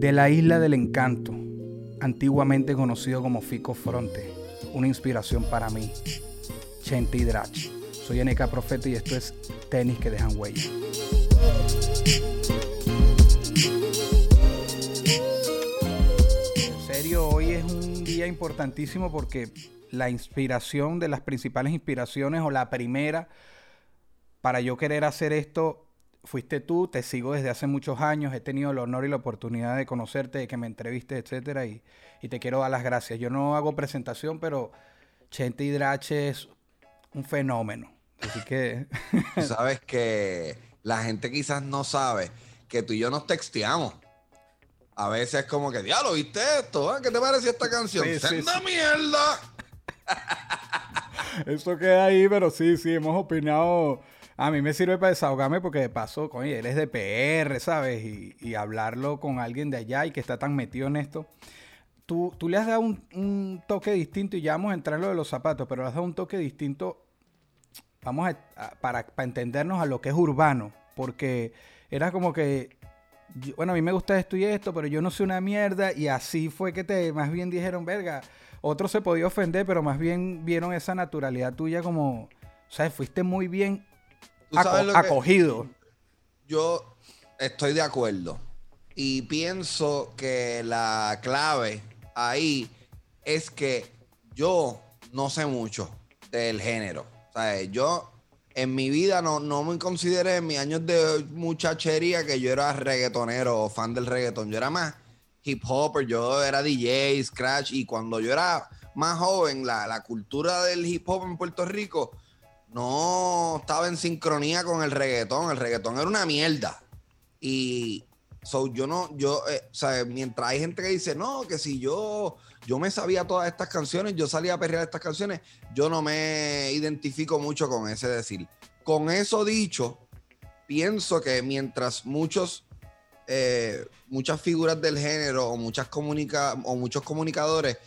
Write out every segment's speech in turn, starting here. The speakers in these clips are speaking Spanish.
De la isla del encanto, antiguamente conocido como Fico Fronte, una inspiración para mí, Chente y Drach. Soy NK Profeta y esto es Tenis que dejan huella. En serio, hoy es un día importantísimo porque la inspiración de las principales inspiraciones o la primera para yo querer hacer esto fuiste tú, te sigo desde hace muchos años, he tenido el honor y la oportunidad de conocerte, de que me entrevistes, etcétera, y, te quiero dar las gracias. Yo no hago presentación, pero Chente Hidrache es un fenómeno. Así que. Sabes que la gente quizás no sabe que tú y yo nos texteamos. A veces es como que, diablo, ¿viste esto? ¿Qué te pareció esta canción? Sí, mierda! Eso queda ahí, pero sí, sí, hemos opinado a mí me sirve para desahogarme porque de paso, coño, eres de PR, ¿sabes? Y, hablarlo con alguien de allá y que está tan metido en esto. Tú, tú le has dado un, toque distinto y ya vamos a entrar en lo de los zapatos, pero le has dado un toque distinto, vamos a, para, para entendernos a lo que es urbano, porque era como que bueno, a mí me gusta esto y esto, pero yo no soy una mierda. Y así fue que te más bien dijeron, verga. Otros se podía ofender, pero más bien vieron esa naturalidad tuya como, o sea, fuiste muy bien acogido. yo estoy de acuerdo. Y pienso que la clave ahí es que yo no sé mucho del género. O sea, yo en mi vida no, no me consideré en mis años de muchachería que yo era reggaetonero o fan del reggaeton. Yo era más hip hopper, yo era DJ, scratch. Y cuando yo era más joven, la, la cultura del hip hop en Puerto Rico no estaba en sincronía con el reggaetón. El reggaetón era una mierda. Y so, yo no, yo, eh, o sea, mientras hay gente que dice, no, que si yo, yo me sabía todas estas canciones, yo salía a perrear estas canciones, yo no me identifico mucho con ese decir. Con eso dicho, pienso que mientras muchos, eh, muchas figuras del género o, muchas comunica o muchos comunicadores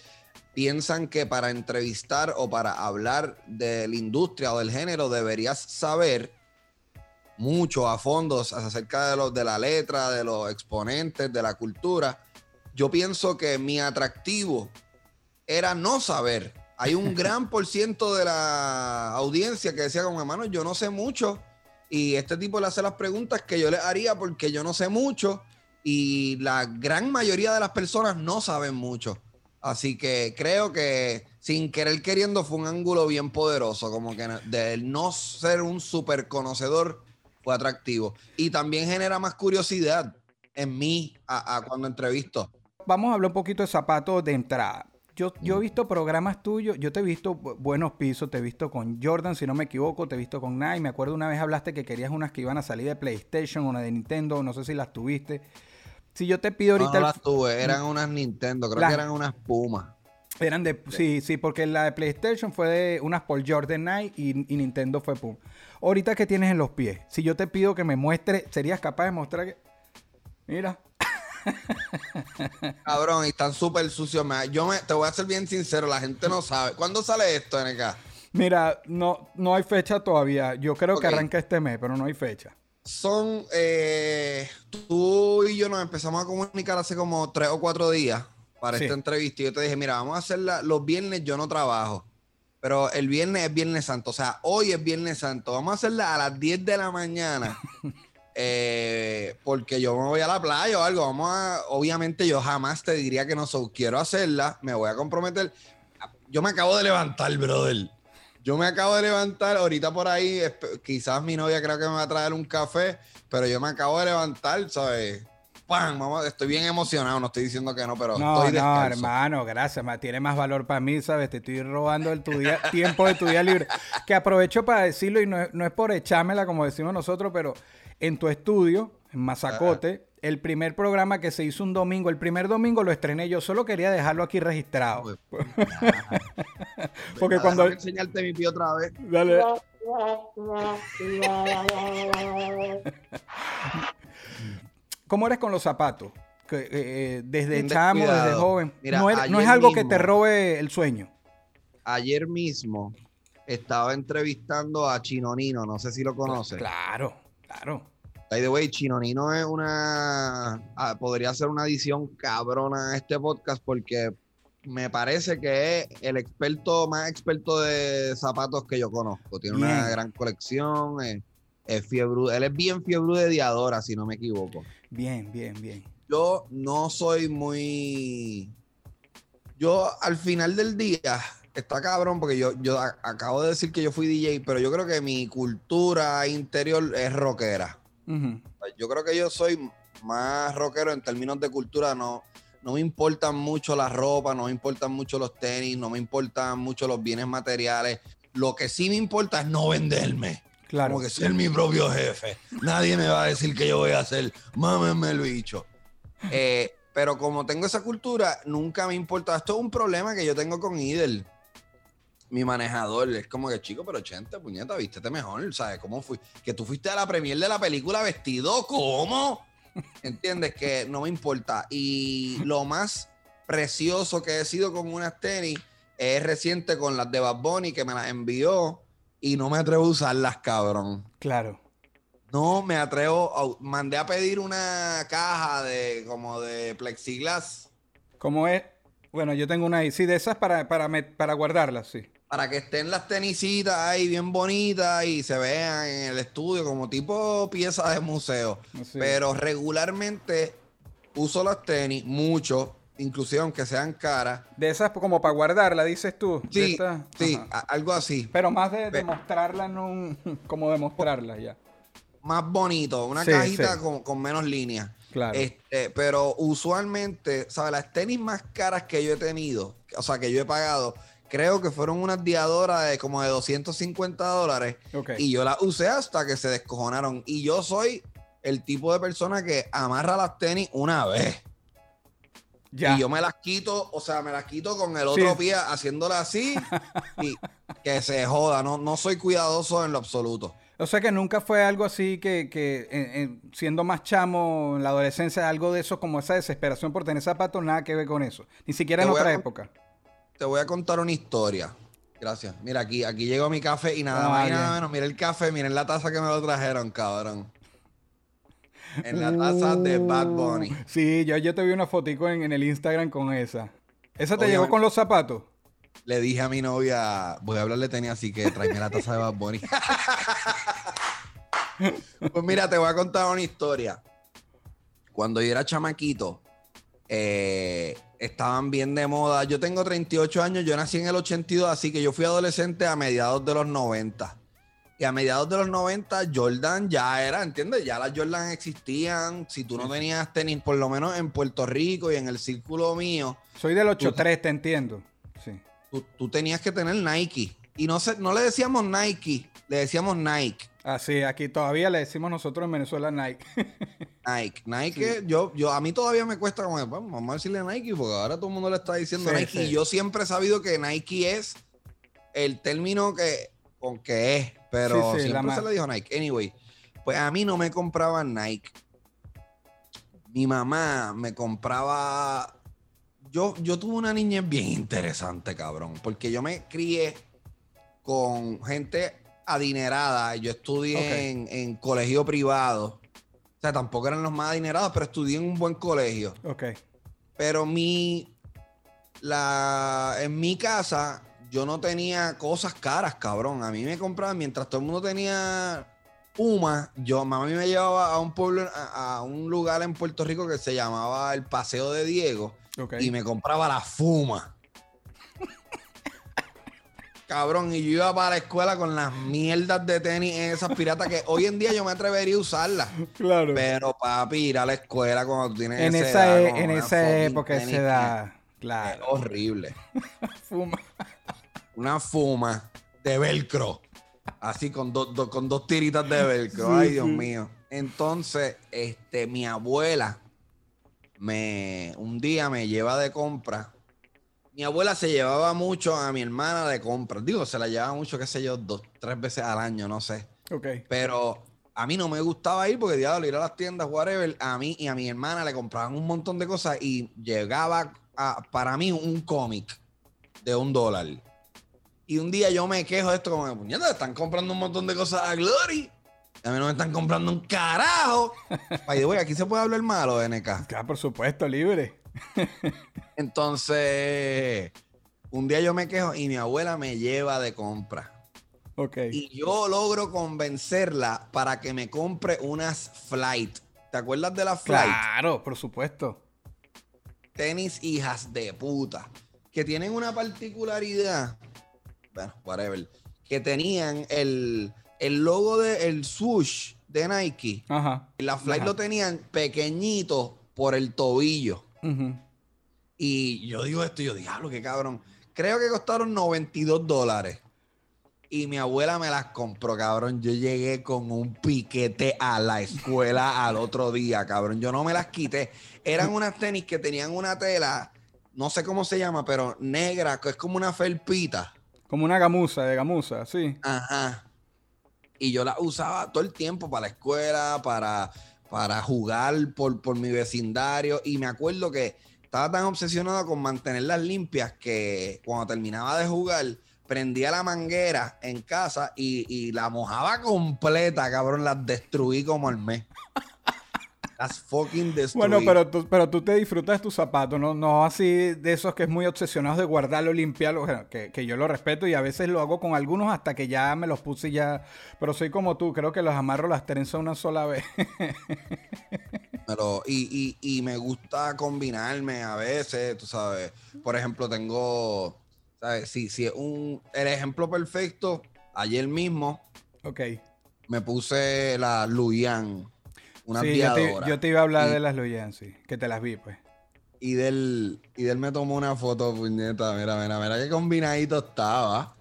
piensan que para entrevistar o para hablar de la industria o del género deberías saber mucho a fondo acerca de, los de la letra, de los exponentes, de la cultura. Yo pienso que mi atractivo era no saber. Hay un gran por ciento de la audiencia que decía con hermano, yo no sé mucho. Y este tipo le hace las preguntas que yo le haría porque yo no sé mucho. Y la gran mayoría de las personas no saben mucho. Así que creo que sin querer queriendo fue un ángulo bien poderoso, como que de no ser un súper conocedor fue atractivo. Y también genera más curiosidad en mí a, cuando entrevisto. Vamos a hablar un poquito de zapatos de entrada. Yo, yo he visto programas tuyos, yo te he visto buenos pisos, te he visto con Jordan, si no me equivoco, te he visto con Nike. Me acuerdo una vez hablaste que querías unas que iban a salir de PlayStation, una de Nintendo, no sé si las tuviste. Si yo te pido ahorita. No, las tuve, eran unas Nintendo, creo que eran unas Pumas. Eran de. Sí, sí, porque la de PlayStation fue de unas por Jordan Knight y, Nintendo fue Puma. Ahorita que tienes en los pies, si yo te pido que me muestre, ¿serías capaz de mostrar que. Mira. Cabrón, y están súper sucios. Yo me, te voy a ser bien sincero, la gente no sabe. ¿Cuándo sale esto, NK? Mira, no, no hay fecha todavía. Yo creo que arranca este mes, pero no hay fecha son, eh, tú y yo nos empezamos a comunicar hace como tres o cuatro días para esta entrevista y yo te dije, mira, vamos a hacerla los viernes, yo no trabajo, pero el viernes es Viernes Santo, o sea, hoy es Viernes Santo, vamos a hacerla a las 10 de la mañana. Eh, porque yo me voy a la playa o algo, vamos a, obviamente yo jamás te diría que no quiero hacerla, me voy a comprometer. Yo me acabo de levantar, brother. Yo me acabo de levantar, ahorita por ahí, quizás mi novia creo que me va a traer un café, pero yo me acabo de levantar, ¿sabes? ¡Pam! estoy bien emocionado, no estoy diciendo que no, pero no, estoy No, hermano, gracias, tiene más valor para mí, ¿sabes? Te estoy robando el tu día, tiempo de tu día libre. Que aprovecho para decirlo y no, es por echármela como decimos nosotros, pero en tu estudio, en Mazacote, el primer programa que se hizo un domingo, el primer domingo lo estrené yo, solo quería dejarlo aquí registrado. Porque cuando... Enseñarte mi pie otra vez. Dale. ¿Cómo eres con los zapatos? Que, eh, eh, desde chamo, desde joven. Mira, no, es, no es algo que te robe el sueño. Ayer mismo estaba entrevistando a Chinonino, no sé si lo conoces. Claro, claro. By the way, Chinonino es una. ah, podría ser una adición cabrona a este podcast porque me parece que es el experto más experto de zapatos que yo conozco. Tiene una gran colección. Es, es fiebre, él es bien fiebre de Diadora, si no me equivoco. Bien, bien, bien. Yo no soy muy. Yo al final del día. Está cabrón porque yo, yo acabo de decir que yo fui DJ, pero yo creo que mi cultura interior es rockera. Ujú. Yo creo que yo soy más rockero en términos de cultura. No, no me importan mucho las ropas, no me importan mucho los tenis, no me importan mucho los bienes materiales. Lo que sí me importa es no venderme. Claro. Como que ser mi propio jefe. Nadie me va a decir que yo voy a hacer. Mámenme el bicho. Eh, pero como tengo esa cultura, nunca me importa. Esto es un problema que yo tengo con Idel. Mi manejador es como que chico, pero 80, puñeta, vístete mejor, ¿sabes? ¿Cómo fui? Que tú fuiste a la premier de la película vestido, ¿cómo? ¿Entiendes? Que no me importa. Y lo más precioso que he sido con unas tenis es reciente con las de Bad Bunny que me las envió y no me atrevo a usarlas, cabrón. Claro. No me atrevo. A, mandé a pedir una caja de como de plexiglas ¿Cómo es? Bueno, yo tengo una ahí. Sí, de esas para, para, para guardarlas, sí. Para que estén las tenisitas ahí bien bonitas y se vean en el estudio como tipo pieza de museo. Pero regularmente uso las tenis mucho, inclusive aunque sean caras. De esas como para guardarla, dices tú. Sí, sí, algo así. Pero más de, de Ve- mostrarla, no como demostrarla ya. Más bonito, una Sí, cajita sí. Con, con menos líneas. Claro. Este, pero usualmente, ¿sabes? Las tenis más caras que yo he tenido, o sea, que yo he pagado, creo que fueron unas diadoras de como de 250 dólares. Y yo las usé hasta que se descojonaron. Y yo soy el tipo de persona que amarra las tenis una vez. ya. Y yo me las quito, o sea, me las quito con el otro Sí. pie haciéndola así y que se joda. No, no soy cuidadoso en lo absoluto. O sea que nunca fue algo así que, que en- en- siendo más chamo en la adolescencia, algo de eso como esa desesperación por tener zapatos, nada que ver con eso. Ni siquiera Te en a otra época. Te voy a contar una historia. Gracias. Mira, aquí, aquí llegó mi café y nada más y nada menos. Mira el café, miren la taza que me lo trajeron, cabrón. En la taza de Bad Bunny. Sí, yo, yo te vi una fotico en, en el Instagram con esa. ¿Esa te llegó con los zapatos? Le dije a mi novia, voy a hablarle tenis, así que tráeme la taza de Bad Bunny. pues mira, te voy a contar una historia. Cuando yo era chamaquito, eh, estaban bien de moda. Yo tengo 38 años, yo nací en el 82, así que yo fui adolescente a mediados de los 90. Y a mediados de los 90, Jordan ya era, ¿entiendes? Ya las Jordan existían. Si tú no tenías tenis, por lo menos en Puerto Rico y en el círculo mío, Soy del 8-3, te entiendo. Sí. tú, tú tenías que tener Nike. Y no, sé, no le decíamos Nike, le decíamos Nike. Así, aquí todavía le decimos nosotros en Venezuela Nike. Nike. Nike, yo, yo, a mí todavía me cuesta como, bueno, vamos a decirle Nike, porque ahora todo el mundo le está diciendo Sí, Nike. sí. Y yo siempre he sabido que Nike es el término que, con que es, pero siempre se le dijo Nike. Anyway, pues a mí no me compraban Nike. Mi mamá me compraba. Yo, yo tuve una niñez bien interesante, cabrón, porque yo me crié con gente adinerada. Yo estudié en, en colegio privado. O sea, tampoco eran los más adinerados, pero estudié en un buen colegio. ok. Pero mi. La, en mi casa, yo no tenía cosas caras, cabrón. A mí me compraban, mientras todo el mundo tenía Puma, yo, mamá me llevaba a un pueblo, a, a un lugar en Puerto Rico que se llamaba el Paseo de Diego y me compraba la Fuma. Cabrón, y yo iba para la escuela con las mierdas de tenis esas piratas que hoy en día yo me atrevería a usarlas. Claro. Pero papi, ir a la escuela cuando tú tienes en esa edad, e- en esa época, tenis esa edad. Es Claro. horrible. Fuma. Una fuma de velcro. Así con, dos dos- con dos tiritas de velcro. Sí, Ay, Dios sí. mío. Entonces, este, mi abuela me un día me lleva de compra. Mi abuela se llevaba mucho a mi hermana de compra. Digo, se la llevaba mucho, qué sé yo, dos, tres veces al año, no sé. Ok. Pero a mí no me gustaba ir porque, diablo, ir a las tiendas, whatever, a mí y a mi hermana le compraban un montón de cosas y llegaba a, para mí un cómic de un dólar. Y un día yo me quejo de esto como, puñeta, están comprando un montón de cosas a Glory. A mí no me están comprando un carajo. The way, aquí se puede hablar malo, NK. Claro, por supuesto, libre. Entonces, un día yo me quejo y mi abuela me lleva de compra. Ok. Y yo logro convencerla para que me compre unas flight. ¿Te acuerdas de las flight? Claro, por supuesto. Tenis hijas de puta. Que tienen una particularidad. Bueno, whatever. Que tenían el, el logo del swoosh de Nike. Ajá. Y la flight Ajá. lo tenían pequeñito por el tobillo. Ujú. Y yo digo esto, y yo, diablo, qué cabrón. Creo que costaron 92 dólares. Y mi abuela me las compró, cabrón. Yo llegué con un piquete a la escuela al otro día, cabrón. Yo no me las quité. Eran unas tenis que tenían una tela, no sé cómo se llama, pero negra, que es como una felpita. Como una gamuza, de gamuza, sí. Ajá. Y yo la usaba todo el tiempo para la escuela, para, para jugar por, por mi vecindario. Y me acuerdo que estaba tan obsesionado con mantenerlas limpias que cuando terminaba de jugar, prendía la manguera en casa y, y la mojaba completa, cabrón. Las destruí como al mes. Las fucking destruí. Bueno, pero tú, pero tú te disfrutas tus zapatos, ¿no? No así de esos que es muy obsesionados de guardarlo, limpiarlo, que, que yo lo respeto y a veces lo hago con algunos hasta que ya me los puse y ya. Pero soy como tú, creo que los amarro las trenzas una sola vez. Pero, y, y, y me gusta combinarme a veces, tú sabes. Por ejemplo, tengo, ¿sabes? Si, si es un, el ejemplo perfecto, ayer mismo ok. me puse la Luyan, una Sí, yo te, yo te iba a hablar Y- de las Luyan, sí, que te las vi, pues. Y del, y del me tomó una foto, puñeta. Mira, mira, mira qué combinadito estaba.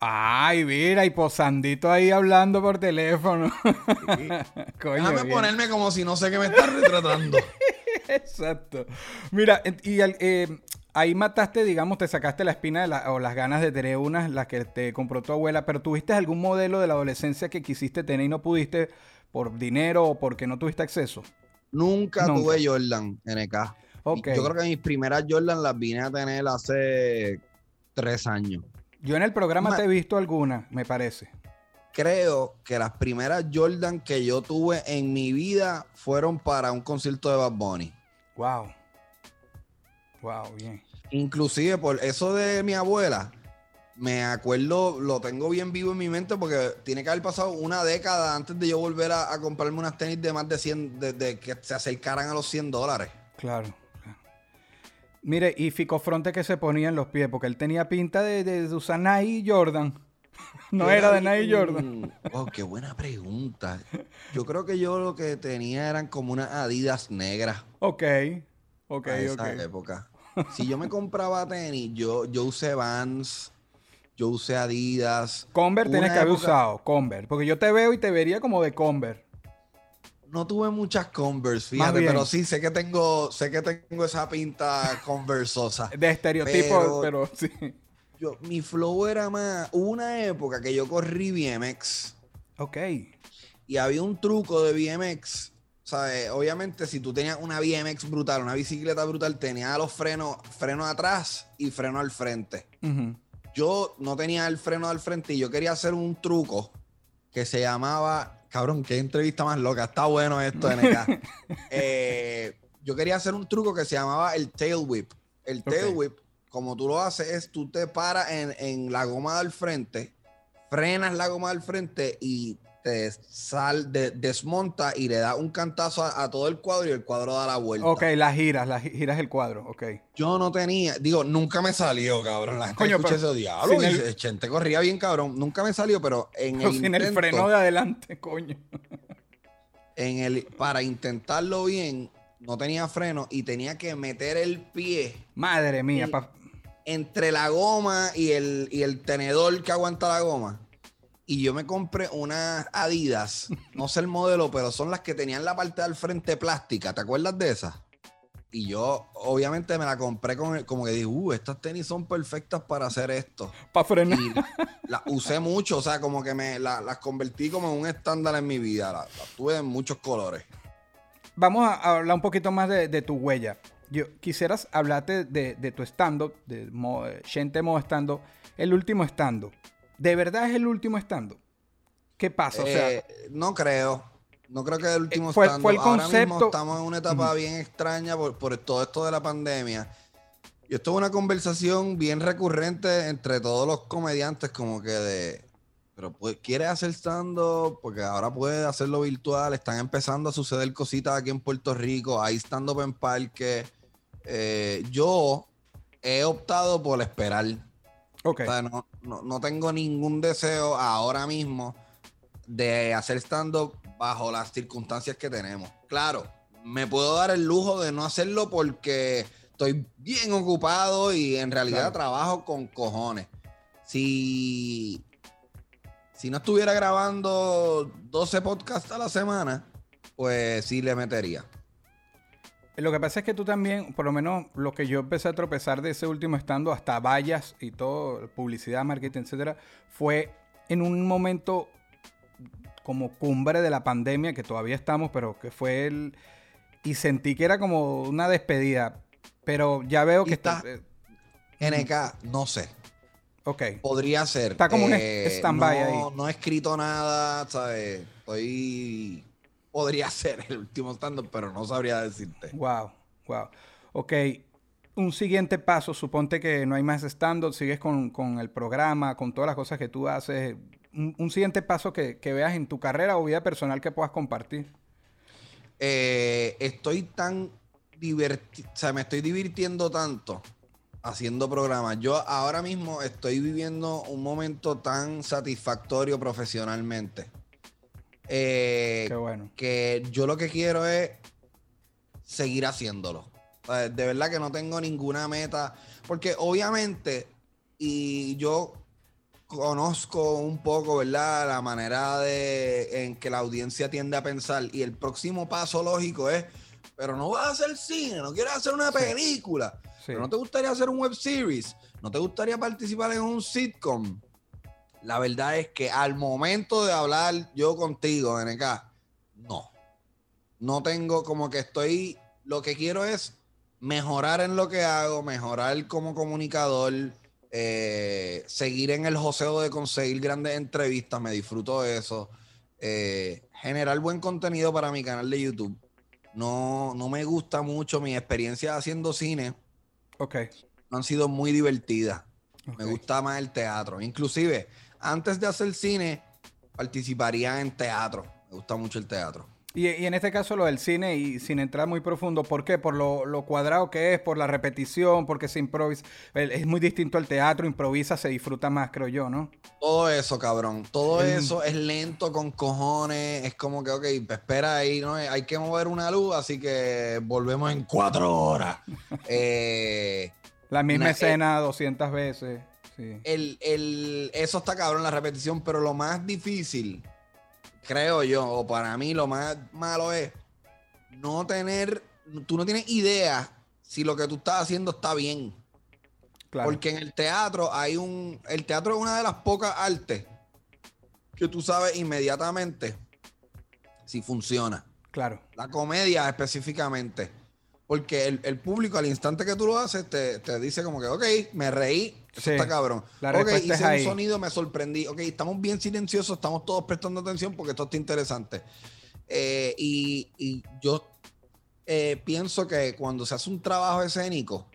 Ay, mira, y posandito ahí hablando por teléfono. Coño, Déjame bien. ponerme como si no sé qué me está retratando. Exacto. Mira, y al- eh, ahí mataste, digamos, te sacaste la espina de la- o las ganas de tener unas, las que te compró tu abuela, pero ¿tuviste algún modelo de la adolescencia que quisiste tener y no pudiste por dinero o porque no tuviste acceso? Nunca, Nunca. tuve Jordan, NK. Ok. Yo creo que mis primeras Jordan las vine a tener hace tres años. Yo en el programa Ma- te he visto algunas, me parece. creo que las primeras Jordan que yo tuve en mi vida fueron para un concierto de Bad Bunny. Wow. Wow, bien. Inclusive por eso de mi abuela, me acuerdo, lo tengo bien vivo en mi mente porque tiene que haber pasado una década antes de yo volver a, a comprarme unas tenis de más de 100, de, de que se acercaran a los 100 dólares. Claro. Mire, y Ficofronte que se ponía en los pies, porque él tenía pinta de, de, de usar Nike Jordan. No era de Nike Jordan. Oh, qué buena pregunta. Yo creo que yo lo que tenía eran como unas Adidas negras. Ok, ok, a esa ok. época. Si yo me compraba tenis, yo, yo usé Vans, yo usé Adidas. Converse tienes que haber usado, Converse. Porque yo te veo y te vería como de Converse. No tuve muchas Converse, fíjate, pero sí sé que tengo, sé que tengo esa pinta conversosa. De estereotipo, pero, Pero- sí. Yo, mi flow era más. Hubo una época que yo corrí BMX Ok. y había un truco de BMX. ¿sabes? Obviamente, si tú tenías una BMX brutal, una bicicleta brutal, tenía los frenos, freno atrás y freno al frente. Yo no tenía el freno al frente y yo quería hacer un truco que se llamaba. Cabrón, qué entrevista más loca. Está bueno esto, NK. Eh, yo quería hacer un truco que se llamaba el tail whip. El tail whip, como tú lo haces, es tú te paras en, en la goma del frente, frenas la goma del frente y te sal, de- desmonta y le das un cantazo a, a todo el cuadro y el cuadro da la vuelta. Ok, las giras, las gi- giras el cuadro, ok. Yo no tenía, digo, nunca me salió, cabrón. La gente Coño, escucha pero ese diablo. y el- Chente corría bien, cabrón. Nunca me salió, pero en Pero el sin el freno de adelante, coño. en el, para intentarlo bien, no tenía freno y tenía que meter el pie Madre mía, pa- entre la goma y el, y el tenedor que aguanta la goma. Y yo me compré unas Adidas, no sé el modelo, pero son las que tenían la parte del frente plástica. ¿Te acuerdas de esas? Y yo, obviamente, me la compré con el- como que dije, uh, estas tenis son perfectas para hacer esto. Para frenar. Y las usé mucho, o sea, como que me la- las convertí como en un estándar en mi vida. Las, las tuve en muchos colores. Vamos a hablar un poquito más de, de tu huella. Yo quisieras hablarte de, de tu stand-up, de Mo- Gente Mo stand el último stand ¿De verdad es el último stand ¿Qué pasa? O sea, Eh, no creo. No creo que el último Eh, fue- stand-up. fue el Ahora mismo estamos en una etapa bien extraña por, por todo esto de la pandemia. Y esto es una conversación bien recurrente entre todos los comediantes, como que de. Pero pues, quiere hacer stand-up porque ahora puede hacerlo virtual. Están empezando a suceder cositas aquí en Puerto Rico. Hay stand-up en parque. Eh, yo he optado por esperar. ok. O sea, no, no- no tengo ningún deseo ahora mismo de hacer stand-up bajo las circunstancias que tenemos. Claro, me puedo dar el lujo de no hacerlo porque estoy bien ocupado y en realidad Claro. trabajo con cojones. Si, si no estuviera grabando 12 podcasts a la semana, pues sí le metería. Lo que pasa es que tú también, por lo menos lo que yo empecé a tropezar de ese último estando, hasta vallas y todo, publicidad, marketing, etcétera, fue en un momento como cumbre de la pandemia, que todavía estamos, pero que fue el. Y sentí que era como una despedida. Pero ya veo que está. está- eh, NK, no sé. ok. Podría ser. Eh, Está como un stand-by no, ahí. No he escrito nada, ¿sabes? Estoy. Podría ser el último stand pero no sabría decirte. Wow, wow. Ok. Un siguiente paso, suponte que no hay más stand-up, sigues con, con el programa, con todas las cosas que tú haces. Un, un siguiente paso que, que veas en tu carrera o vida personal que puedas compartir. Eh, estoy tan divertido, o sea, me estoy divirtiendo tanto haciendo programas. Yo ahora mismo estoy viviendo un momento tan satisfactorio profesionalmente. Eh, Qué bueno. que yo lo que quiero es seguir haciéndolo. De verdad que no tengo ninguna meta, porque obviamente, y yo conozco un poco, ¿verdad? La manera de, en que la audiencia tiende a pensar, y el próximo paso lógico es, pero no vas a hacer cine, no quieres hacer una película, Sí. pero no te gustaría hacer un web series, no te gustaría participar en un sitcom. La verdad es que al momento de hablar yo contigo, NK, no. No tengo como que estoy. Lo que quiero es mejorar en lo que hago, mejorar como comunicador, eh, seguir en el joseo de conseguir grandes entrevistas, me disfruto de eso. eh, generar buen contenido para mi canal de YouTube. No, no me gusta mucho mi experiencia haciendo cine. Ok. No han sido muy divertidas. Me gusta más el teatro. Inclusive, antes de hacer cine, participaría en teatro. Me gusta mucho el teatro. Y, y en este caso lo del cine, y sin entrar muy profundo, ¿por qué? Por lo, lo cuadrado que es, por la repetición, porque se improvisa. Es muy distinto al teatro, improvisa, se disfruta más, creo yo, ¿no? Todo eso, cabrón. Todo eso es lento con cojones. Es como que, ok, espera ahí, ¿no? Hay que mover una luz, así que volvemos en cuatro horas. Eh, La misma Una- eh, escena 200 veces. Sí. el, el- eso está cabrón, la repetición, pero lo más difícil, creo yo, o para mí lo más malo es no tener, tú no tienes idea si lo que tú estás haciendo está bien. Claro. Porque en el teatro hay un. El teatro es una de las pocas artes que tú sabes inmediatamente si funciona. Claro. La comedia específicamente. Porque el, el público al instante que tú lo haces te, te dice como que, ok, me reí, eso Sí, está cabrón. la ok, hice un ahí. sonido, me sorprendí. Ok, estamos bien silenciosos, estamos todos prestando atención porque esto está interesante. Eh, y, y yo eh, pienso que cuando se hace un trabajo escénico,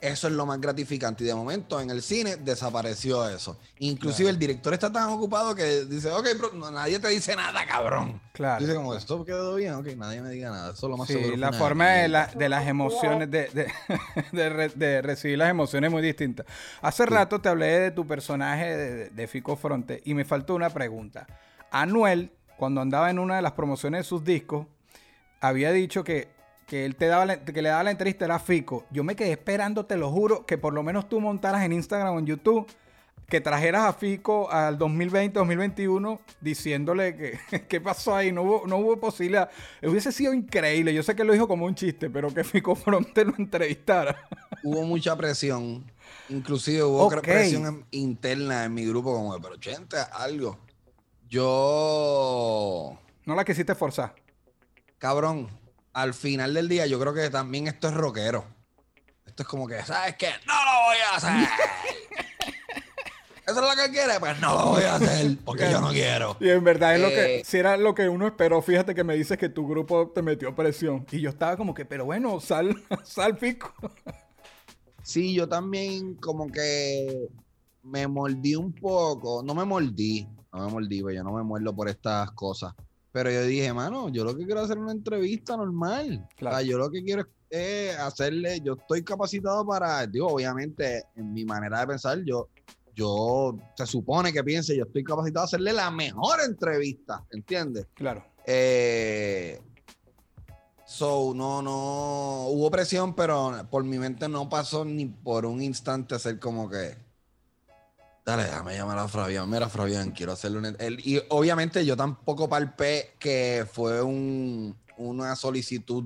eso es lo más gratificante. Y de momento en el cine desapareció eso. Inclusive Claro. el director está tan ocupado que dice, ok, bro, no, nadie te dice nada, cabrón. Claro. Dice como, esto quedó bien, ok, nadie me diga nada. Eso es lo más Sí, seguro. la forma de, la- de las emociones, de, de, de re- de recibir las emociones es muy distinta. Hace rato te hablé de tu personaje de, de Fico Fronte y me faltó una pregunta. Anuel, cuando andaba en una de las promociones de sus discos, había dicho que, que él te daba la- que le daba la entrevista era Fico. Yo me quedé esperando, te lo juro, que por lo menos tú montaras en Instagram o en YouTube que trajeras a Fico al 2020, 2021, diciéndole que qué pasó ahí, no hubo, no hubo posibilidad. Hubiese sido increíble, yo sé que lo dijo como un chiste, pero que Fico Fronte lo entrevistara. Hubo mucha presión, inclusive hubo presión interna en mi grupo, como, pero gente, algo. Yo, No la quisiste forzar. cabrón, al final del día yo creo que también esto es rockero. Esto es como que, ¿sabes qué? No lo voy a hacer. Eso es lo que quiere, pues no lo voy a hacer porque yo no quiero. Y en verdad es lo que, Eh, si era lo que uno esperó, fíjate que me dices que tu grupo te metió presión. Y yo estaba como que, pero bueno, sal, sal Fico. Sí, yo también como que me mordí un poco. No me mordí, no me mordí, pues yo no me muerdo por estas cosas. Pero yo dije, mano, yo lo que quiero es hacer una entrevista normal. Claro. O sea, yo lo que quiero es eh, hacerle, yo estoy capacitado para, digo, obviamente, en mi manera de pensar, yo, yo, se supone que piense, yo estoy capacitado a hacerle la mejor entrevista, ¿entiendes? Claro. Eh, so, no, no, hubo presión, pero por mi mente no pasó ni por un instante ser como que, dale, déjame llamar a Fabián, mira Fabián, quiero hacerle un... y obviamente yo tampoco palpé que fue un, una solicitud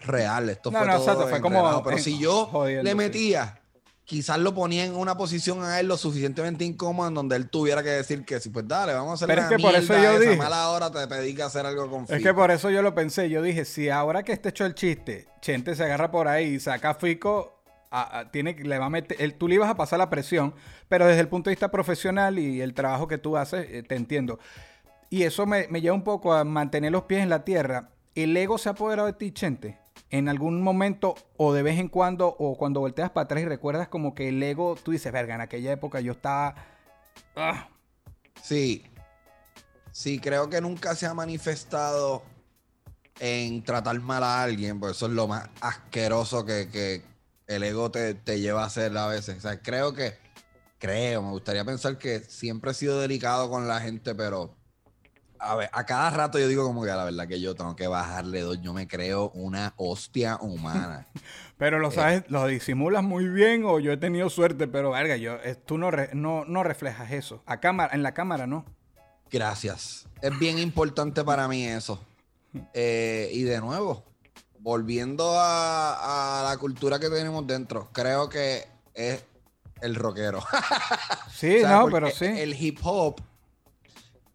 real, esto No, fue no, todo exacto, fue en como pero en- si yo jodiendo, le metía... Quizás lo ponía en una posición a él lo suficientemente incómoda en donde él tuviera que decir que sí, pues dale, vamos a hacer Pero la es que por eso yo dije- mala hora te pedí que hacer algo con Es Fico. que por eso yo lo pensé. Yo dije, si ahora que esté hecho el chiste, Chente se agarra por ahí y saca a Fico, a- a- tiene, le va a meter, él- tú le ibas a pasar la presión, pero desde el punto de vista profesional y el trabajo que tú haces, eh, te entiendo. Y eso me, me lleva un poco a mantener los pies en la tierra. ¿El ego se ha apoderado de ti, Chente? En algún momento o de vez en cuando o cuando volteas para atrás y recuerdas como que el ego, tú dices, verga, en aquella época yo estaba... ah, Sí. Sí, creo que nunca se ha manifestado en tratar mal a alguien, porque eso es lo más asqueroso que, que el ego te, te lleva a hacer a veces. O sea, creo que, creo, me gustaría pensar que siempre he sido delicado con la gente, pero a ver, a cada rato yo digo como que la verdad que yo tengo que bajarle dos, yo me creo una hostia humana. Pero Eh. lo sabes, lo disimulas muy bien o yo he tenido suerte, pero verga, yo, eh, tú no, re- no, no reflejas eso. A cámara, en la cámara no. Gracias. Es bien importante para mí eso. Eh, y de nuevo, volviendo a, a la cultura que tenemos dentro, creo que es el rockero. Sí, O sea, no, pero sí. El hip hop,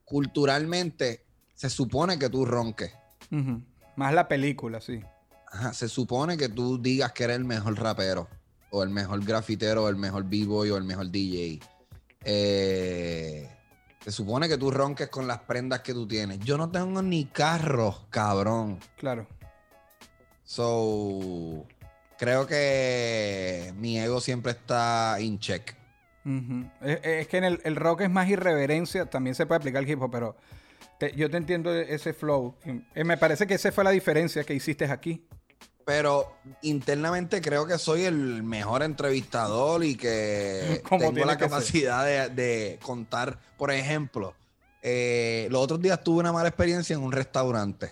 culturalmente, se supone que tú ronques. Más la película, sí. Ajá, se supone que tú digas que eres el mejor rapero, o el mejor grafitero, o el mejor b-boy, o el mejor DJ. Eh, se supone que tú ronques con las prendas que tú tienes. Yo no tengo ni carro, cabrón. Claro. So, creo que mi ego siempre está in check. Es, es que en el, el rock es más irreverencia, también se puede aplicar el hip hop, pero te- yo te entiendo ese flow. Me parece que esa fue la diferencia que hiciste aquí. Pero internamente creo que soy el mejor entrevistador y que Como tengo la que capacidad de, de contar. Por ejemplo, eh, los otros días tuve una mala experiencia en un restaurante.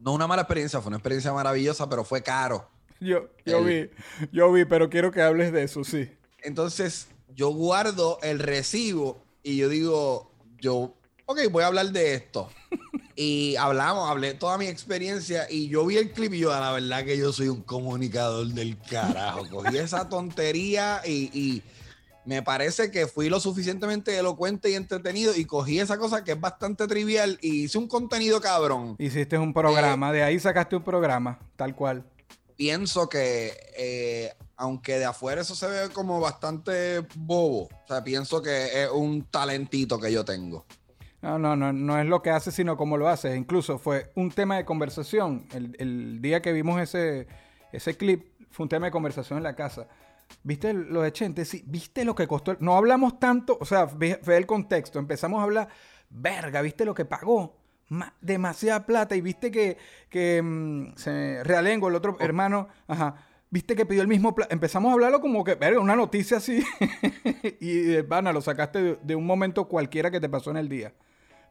No una mala experiencia, fue una experiencia maravillosa, pero fue caro. Yo, yo El- vi, yo vi, pero quiero que hables de eso, sí. Entonces, yo guardo el recibo y yo digo, yo, ok, voy a hablar de esto. Y hablamos, hablé toda mi experiencia y yo vi el clip y yo, "A la verdad que yo soy un comunicador del carajo. Cogí esa tontería y, y me parece que fui lo suficientemente elocuente y entretenido y cogí esa cosa que es bastante trivial y hice un contenido cabrón. Hiciste un Eh, programa, de ahí sacaste un programa, tal cual. pienso que eh, aunque de afuera eso se ve como bastante bobo, o sea, pienso que es un talentito que yo tengo. No, no, no, no es lo que haces, sino cómo lo haces. Incluso fue un tema de conversación. El, el día que vimos ese, ese clip, fue un tema de conversación en la casa. ¿Viste lo de Chente? Sí, ¿viste lo que costó? No hablamos tanto, o sea, ve, ve el contexto. Empezamos a hablar, verga, ¿viste lo que pagó? Ma- demasiada plata. Y viste que, que mm, se, Realengo, el otro hermano, ajá, viste que pidió el mismo plata. Empezamos a hablarlo como que, verga, una noticia así. y, eh, Vana, lo sacaste de, de un momento cualquiera que te pasó en el día.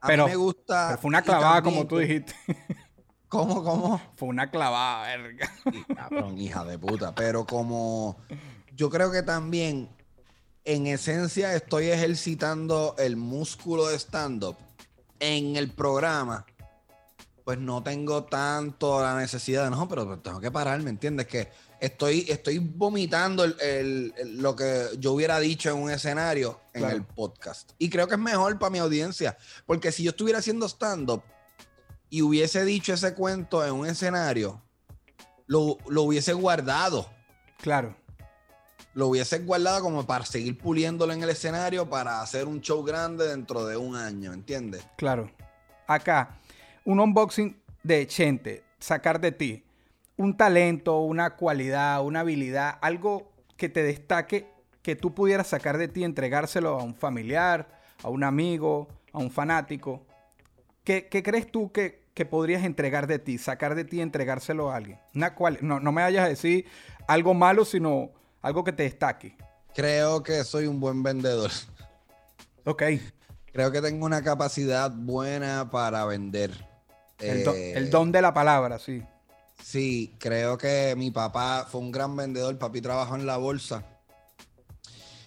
A Pero, mí me gusta. pero fue una clavada, como tú dijiste. ¿Cómo, cómo? fue una clavada, verga. Y, Cabrón, hija de puta. Pero como yo creo que también en esencia estoy ejercitando el músculo de stand-up en el programa, pues no tengo tanto la necesidad de, no, pero tengo que parar, ¿me entiendes? Que estoy, estoy vomitando el- el- el- lo que yo hubiera dicho en un escenario en Claro. el podcast. Y creo que es mejor para mi audiencia, porque si yo estuviera haciendo stand-up y hubiese dicho ese cuento en un escenario, lo, lo hubiese guardado. Claro. Lo hubiese guardado como para seguir puliéndolo en el escenario para hacer un show grande dentro de un año, ¿entiendes? Claro. Acá, un unboxing de Chente, sacar de ti un talento, una cualidad, una habilidad, algo que te destaque, que tú pudieras sacar de ti, entregárselo a un familiar, a un amigo, a un fanático. ¿Qué, qué crees tú que, que podrías entregar de ti, sacar de ti, entregárselo a alguien? Una cual- no, no me vayas a decir algo malo, sino algo que te destaque. Creo que soy un buen vendedor. Ok. Creo que tengo una capacidad buena para vender. El, do- Eh, el don de la palabra, sí. Sí, creo que mi papá fue un gran vendedor. Papi trabajó en la bolsa.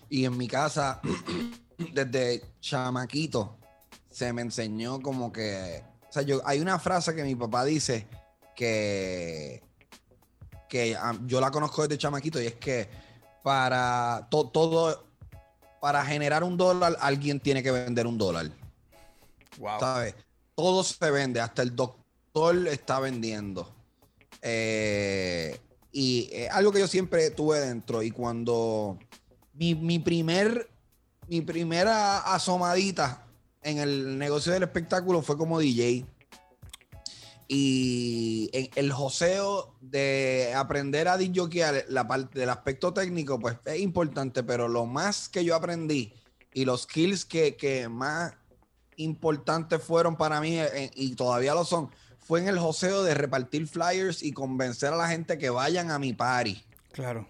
Y en mi casa, desde chamaquito, se me enseñó como que. O sea, yo, hay una frase que mi papá dice que. que ah, yo la conozco desde chamaquito y es que para to- todo. Para generar un dólar, alguien tiene que vender un dólar. Wow. ¿sabes? Todo se vende, hasta el doctor está vendiendo. Eh, y algo que yo siempre tuve dentro. Y cuando mi, mi primer, mi primera asomadita en el negocio del espectáculo fue como DJ. Y en el joseo de aprender a DJokear, la parte del aspecto técnico, pues es importante, pero lo más que yo aprendí y los skills que, que más importantes fueron para mí eh, y todavía lo son, fue en el joseo de repartir flyers y convencer a la gente que vayan a mi party. Claro.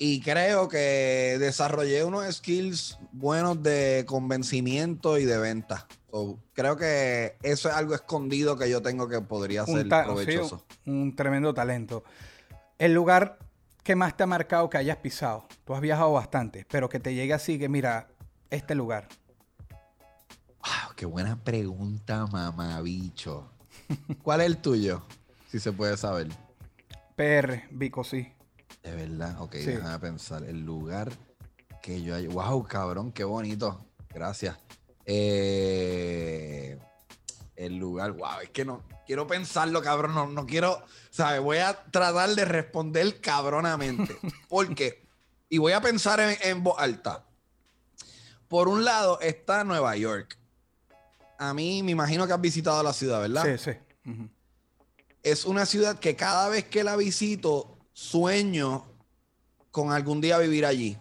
Y creo que desarrollé unos skills buenos de convencimiento y de venta. So, creo que eso es algo escondido que yo tengo que podría ser un, ta- sí, provechoso. un tremendo talento. El lugar que más te ha marcado que hayas pisado. Tú has viajado bastante, pero que te llegue así que mira, este lugar. Wow, qué buena pregunta, mamabicho. ¿Cuál es el tuyo? Si se puede saber. PR, Vico, sí. De verdad, ok, Sí. déjame pensar. El lugar que yo hay. Wow, cabrón, qué bonito. Gracias. Eh, el lugar, wow, es que no quiero pensarlo, cabrón. No, no quiero, ¿sabes? Voy a tratar de responder cabronamente. Porque, y voy a pensar en, en voz alta. Por un lado está Nueva York. A mí me imagino que has visitado la ciudad, ¿verdad? Sí, sí. Es una ciudad que cada vez que la visito sueño con algún día vivir allí.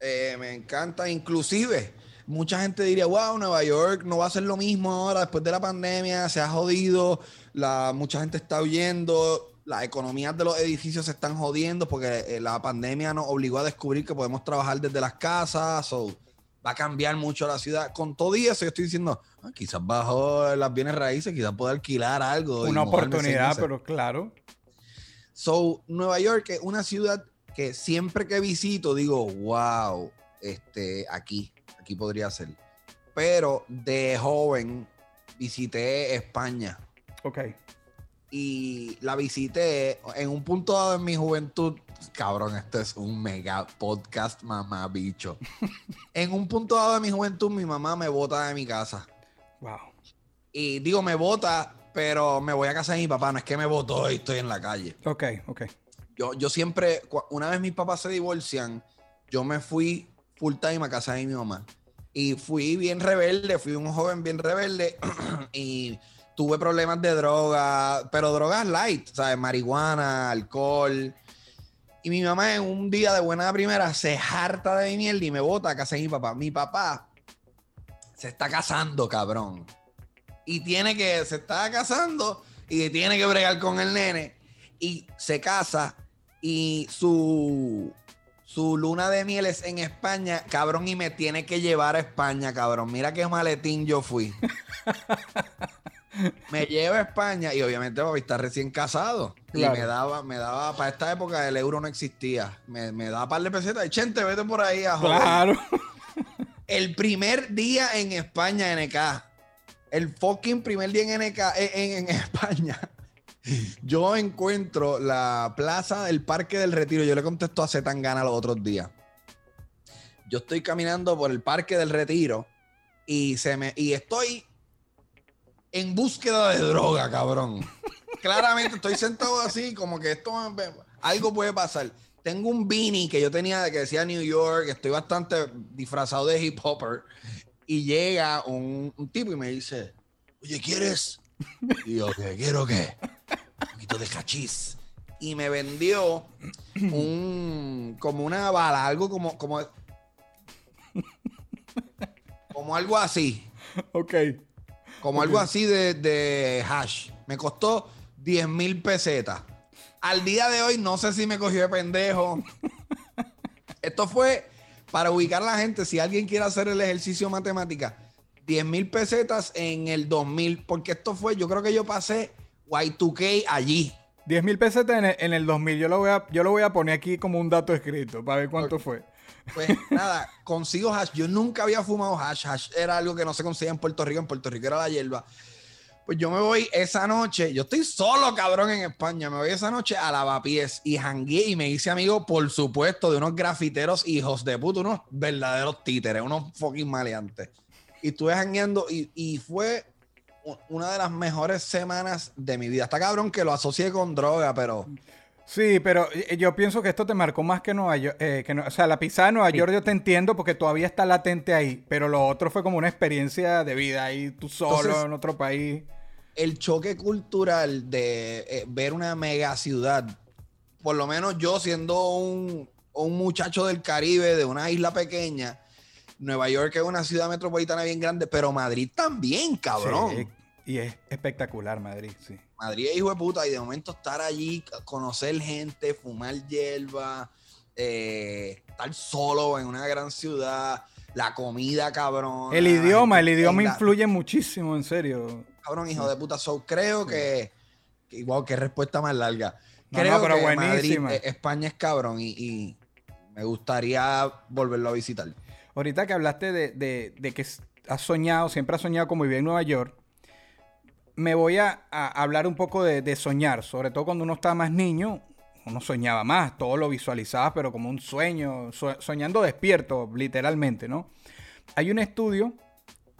Eh, me encanta, inclusive mucha gente diría, wow, Nueva York no va a ser lo mismo ahora después de la pandemia, se ha jodido, la, mucha gente está huyendo, las economías de los edificios se están jodiendo porque eh, la pandemia nos obligó a descubrir que podemos trabajar desde las casas, o va a cambiar mucho la ciudad. Con todo eso, yo estoy diciendo, ah, quizás bajo las bienes raíces, quizás pueda alquilar algo. Una oportunidad, pero claro. So, Nueva York es una ciudad que siempre que visito digo, wow, este, aquí, aquí podría ser. Pero de joven visité España Ok. y la visité en un punto dado en mi juventud. Cabrón, esto es un mega podcast, mamá bicho. en un punto dado de mi juventud, mi mamá me bota de mi casa. Wow. Y digo, me bota, pero me voy a casa de mi papá. No es que me votó y estoy en la calle. Ok, ok. Yo, yo siempre, una vez mis papás se divorcian, yo me fui full time a casa de mi mamá. Y fui bien rebelde, fui un joven bien rebelde y tuve problemas de droga, pero drogas light, ¿sabes? Marihuana, alcohol. Y mi mamá en un día de buena primera se harta de mi mierda y me bota a casa de mi papá. Mi papá se está casando, cabrón. Y tiene que, se está casando y tiene que bregar con el nene. Y se casa y su, su luna de miel es en España, cabrón, y me tiene que llevar a España, cabrón. Mira qué maletín yo fui. Me lleva a España y obviamente papi está recién casado. Claro. Y me daba, me daba, para esta época el euro no existía. Me, me daba par de pesetas chente, vete por ahí a joder. Claro. El primer día en España, NK. El fucking primer día en NK, en, en España. Yo encuentro la plaza del Parque del Retiro. Yo le contesto a Zetangana los otros días. Yo estoy caminando por el Parque del Retiro y, se me, y estoy en búsqueda de droga, cabrón. Claramente estoy sentado así, como que esto algo puede pasar. Tengo un beanie que yo tenía que decía New York, estoy bastante disfrazado de hip hopper. Y llega un, un tipo y me dice: Oye, ¿quieres? Y yo, ¿qué? ¿Quiero qué? Un poquito de cachis. Y me vendió un como una bala, algo como, como, como algo así. Ok. Como algo así de, de hash. Me costó 10 mil pesetas. Al día de hoy no sé si me cogió de pendejo. Esto fue para ubicar a la gente. Si alguien quiere hacer el ejercicio matemática, 10 mil pesetas en el 2000. Porque esto fue, yo creo que yo pasé Y2K allí. 10 mil pesetas en el, en el 2000. Yo lo, voy a, yo lo voy a poner aquí como un dato escrito para ver cuánto fue. Pues nada, consigo hash. Yo nunca había fumado hash. Hash era algo que no se conseguía en Puerto Rico. En Puerto Rico era la hierba. Pues yo me voy esa noche. Yo estoy solo, cabrón, en España. Me voy esa noche a Lavapiés y jangué y me hice amigo, por supuesto, de unos grafiteros hijos de puta, unos verdaderos títeres, unos fucking maleantes. Y estuve jangueando y, y fue una de las mejores semanas de mi vida. Está cabrón que lo asocié con droga, pero Sí, pero eh, yo pienso que esto te marcó más que Nueva York. eh, que no- o sea, la pisada de Nueva York yo te entiendo porque todavía está latente ahí. Pero lo otro fue como una experiencia de vida ahí, tú solo Entonces- en otro país. El choque cultural de eh, ver una mega ciudad, por lo menos yo siendo un, un muchacho del Caribe, de una isla pequeña, Nueva York es una ciudad metropolitana bien grande, pero Madrid también, cabrón. Sí, y es espectacular Madrid, sí. Madrid es hijo de puta y de momento estar allí, conocer gente, fumar hierba, eh, estar solo en una gran ciudad, la comida, cabrón. El idioma, el idioma la- influye muchísimo, en serio. cabrón, hijo de puta. So, creo que, que igual que respuesta más larga. No, Creo no, pero que buenísima. Madrid, eh, España es cabrón y, y me gustaría volverlo a visitar. Ahorita que hablaste de, de- de que has soñado, siempre has soñado como vivir en Nueva York, me voy a, a hablar un poco de, de soñar, sobre todo cuando uno estaba más niño, uno soñaba más, todo lo visualizaba, pero como un sueño, so- soñando despierto, literalmente, ¿no? Hay un estudio,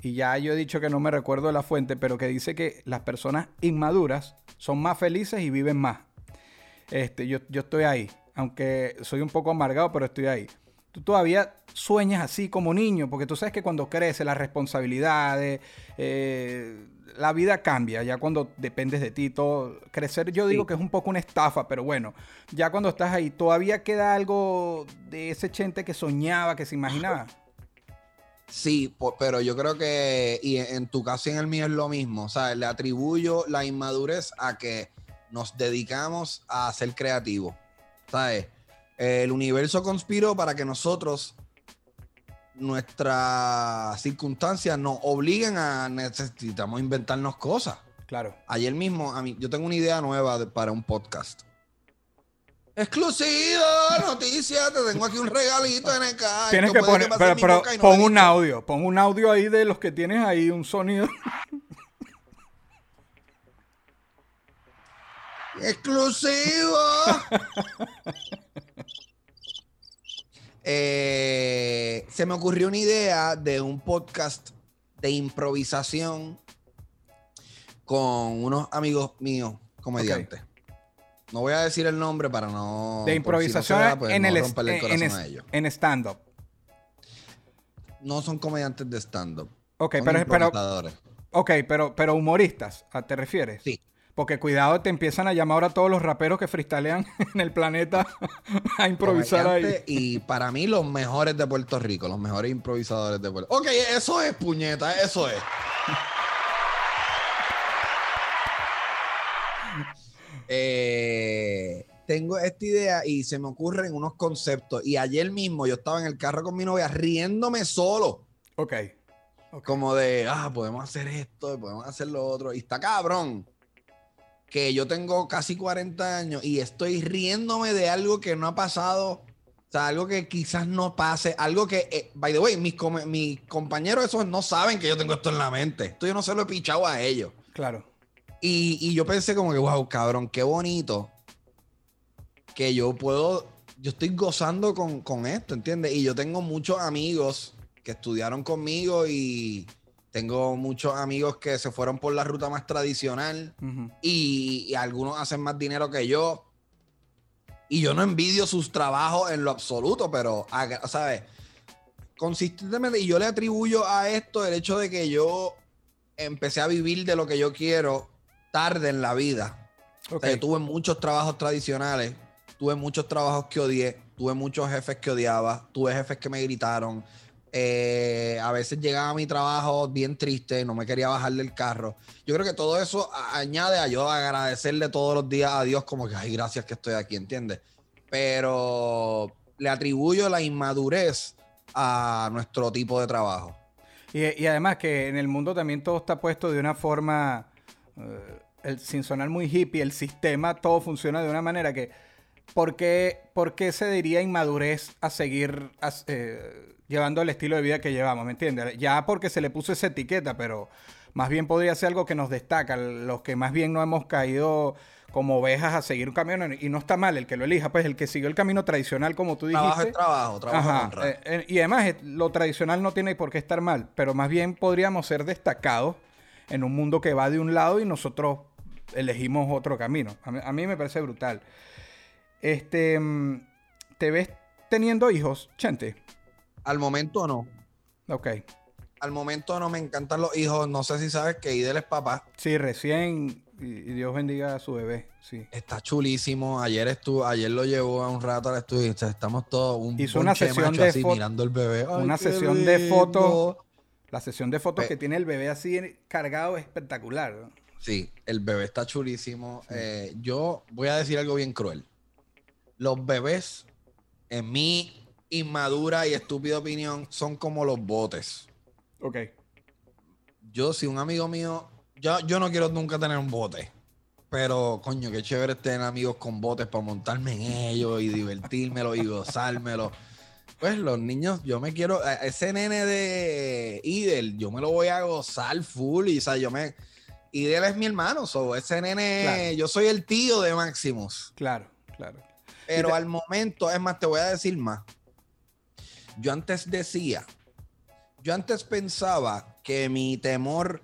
y ya yo he dicho que no me recuerdo la fuente, pero que dice que las personas inmaduras son más felices y viven más. Este, yo, yo estoy ahí, aunque soy un poco amargado, pero estoy ahí. Tú todavía sueñas así como niño, porque tú sabes que cuando crece las responsabilidades, eh, la vida cambia, ya cuando dependes de ti, todo. Crecer yo digo Sí. que es un poco una estafa, pero bueno, ya cuando estás ahí, todavía queda algo de ese chente que soñaba, que se imaginaba. Sí, pero yo creo que, y en, en tu caso y en el mío es lo mismo, o sea, le atribuyo la inmadurez a que nos dedicamos a ser creativos, ¿sabes? El universo conspiró para que nosotros, nuestras circunstancias nos obliguen a necesitamos inventarnos cosas. Claro. Ayer mismo, a mí, yo tengo una idea nueva de- para un podcast. Exclusiva, noticia, te tengo aquí un regalito en el Tienes que poner, pero, pero pon un audio, pon un audio ahí de los que tienes ahí, un sonido. ¡Exclusivo! Eh, se me ocurrió una idea de un podcast de improvisación con unos amigos míos comediantes. No voy a decir el nombre para no. de si no improvisación da, pues en, no el romperle el en, corazón en, a ellos. en stand-up. No son comediantes de stand-up. Ok, son pero, ok, pero, pero humoristas, ¿a ¿te refieres? Sí. Porque cuidado, te empiezan a llamar ahora todos los raperos que freestylean en el planeta a improvisar ahí. Y para mí, los mejores de Puerto Rico, los mejores improvisadores de Puerto Rico. Ok, eso es, puñeta, eso es. Eh, tengo esta idea y se me ocurren unos conceptos. Y ayer mismo yo estaba en el carro con mi novia riéndome solo. Ok. Como de, ah, podemos hacer esto, podemos hacer lo otro. Y está cabrón que yo tengo casi 40 años y estoy riéndome de algo que no ha pasado. O sea, algo que quizás no pase, algo que, eh, by the way, mis, mis compañeros esos no saben que yo tengo esto en la mente. Esto yo no se lo he pichado a ellos. Claro. Y, y yo pensé como que, wow, cabrón, qué bonito que yo puedo, yo estoy gozando con, con esto, ¿entiendes? Y yo tengo muchos amigos que estudiaron conmigo y, tengo muchos amigos que se fueron por la ruta más tradicional y, algunos hacen más dinero que yo. Y yo no envidio sus trabajos en lo absoluto, pero, ¿sabes? Consistentemente, y yo le atribuyo a esto el hecho de que yo empecé a vivir de lo que yo quiero tarde en la vida. tuve muchos trabajos tradicionales, tuve muchos trabajos que odié, tuve muchos jefes que odiaba, tuve jefes que me gritaron, eh, a veces llegaba a mi trabajo bien triste, no me quería bajar del carro. Yo creo que todo eso añade a yo agradecerle todos los días a Dios como que, ay, gracias que estoy aquí, ¿entiendes? Pero le atribuyo la inmadurez a nuestro tipo de trabajo. Y, además que en el mundo también todo está puesto de una forma, eh, sin sonar muy hippie, el sistema todo funciona de una manera que, ¿por qué, se diría inmadurez a seguir... Eh, llevando el estilo de vida que llevamos, ¿me entiendes? Ya porque se le puso esa etiqueta, pero más bien podría ser algo que nos destaca, los que más bien no hemos caído como ovejas a seguir un camino y no está mal el que lo elija, pues el que siguió el camino tradicional como tú dijiste. Trabajo es trabajo, trabajo eh, eh, y además eh, lo tradicional no tiene por qué estar mal, pero más bien podríamos ser destacados en un mundo que va de un lado y nosotros elegimos otro camino. A mí, a mí me parece brutal. Este, mm, ¿te ves teniendo hijos, Chente? Al momento no. Ok. Al momento no me encantan los hijos. No sé si sabes que Idel es papá. Sí, recién. Y, Dios bendiga a su bebé. Sí. Está chulísimo. Ayer estuvo, ayer lo llevó a un rato al estudio. estamos todos un Hizo una sesión de así, mirando el bebé. una sesión de fotos. La sesión de fotos que tiene el bebé así cargado es espectacular. Sí, el bebé está chulísimo. Eh, yo voy a decir algo bien cruel. Los bebés, en mí inmadura y estúpida opinión son como los botes. Ok. Yo, si un amigo mío, yo, yo no quiero nunca tener un bote. Pero, coño, qué chévere tener amigos con botes para montarme en ellos y divertírmelo y gozármelo. Pues los niños, yo me quiero, ese nene de Idel, yo me lo voy a gozar full y, o sea, yo me, Idel es mi hermano, so, ese nene, yo soy el tío de Maximus. Claro, claro. Pero al momento, es más, te voy a decir más. Yo antes decía, yo antes pensaba que mi temor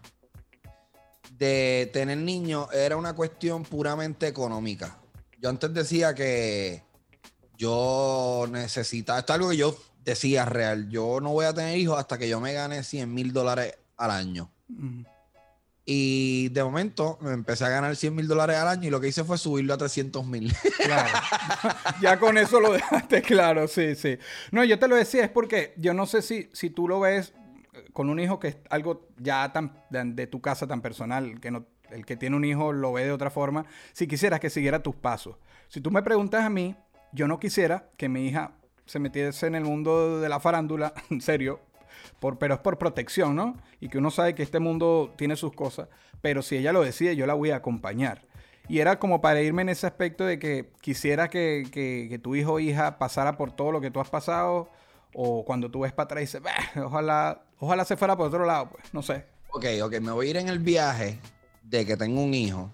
de tener niños era una cuestión puramente económica. Yo antes decía que yo necesitaba, esto es algo que yo decía real, yo no voy a tener hijos hasta que yo me gane 100 mil dólares al año. Y de momento me empecé a ganar 100 mil dólares al año y lo que hice fue subirlo a 300 mil. Claro. ya con eso lo dejaste claro, sí, sí. No, yo te lo decía, es porque yo no sé si, si tú lo ves eh, con un hijo que es algo ya tan de, tu casa tan personal, que no, el que tiene un hijo lo ve de otra forma, si quisieras que siguiera tus pasos. Si tú me preguntas a mí, yo no quisiera que mi hija se metiese en el mundo de la farándula, en serio, pero es por protección, ¿no? Y que uno sabe que este mundo tiene sus cosas, pero si ella lo decide, yo la voy a acompañar. Y era como para irme en ese aspecto de que quisiera que, tu hijo o hija pasara por todo lo que tú has pasado, o cuando tú ves para atrás y dices, ojalá, ojalá se fuera por otro lado, pues, no sé. Ok, ok, me voy a ir en el viaje de que tengo un hijo.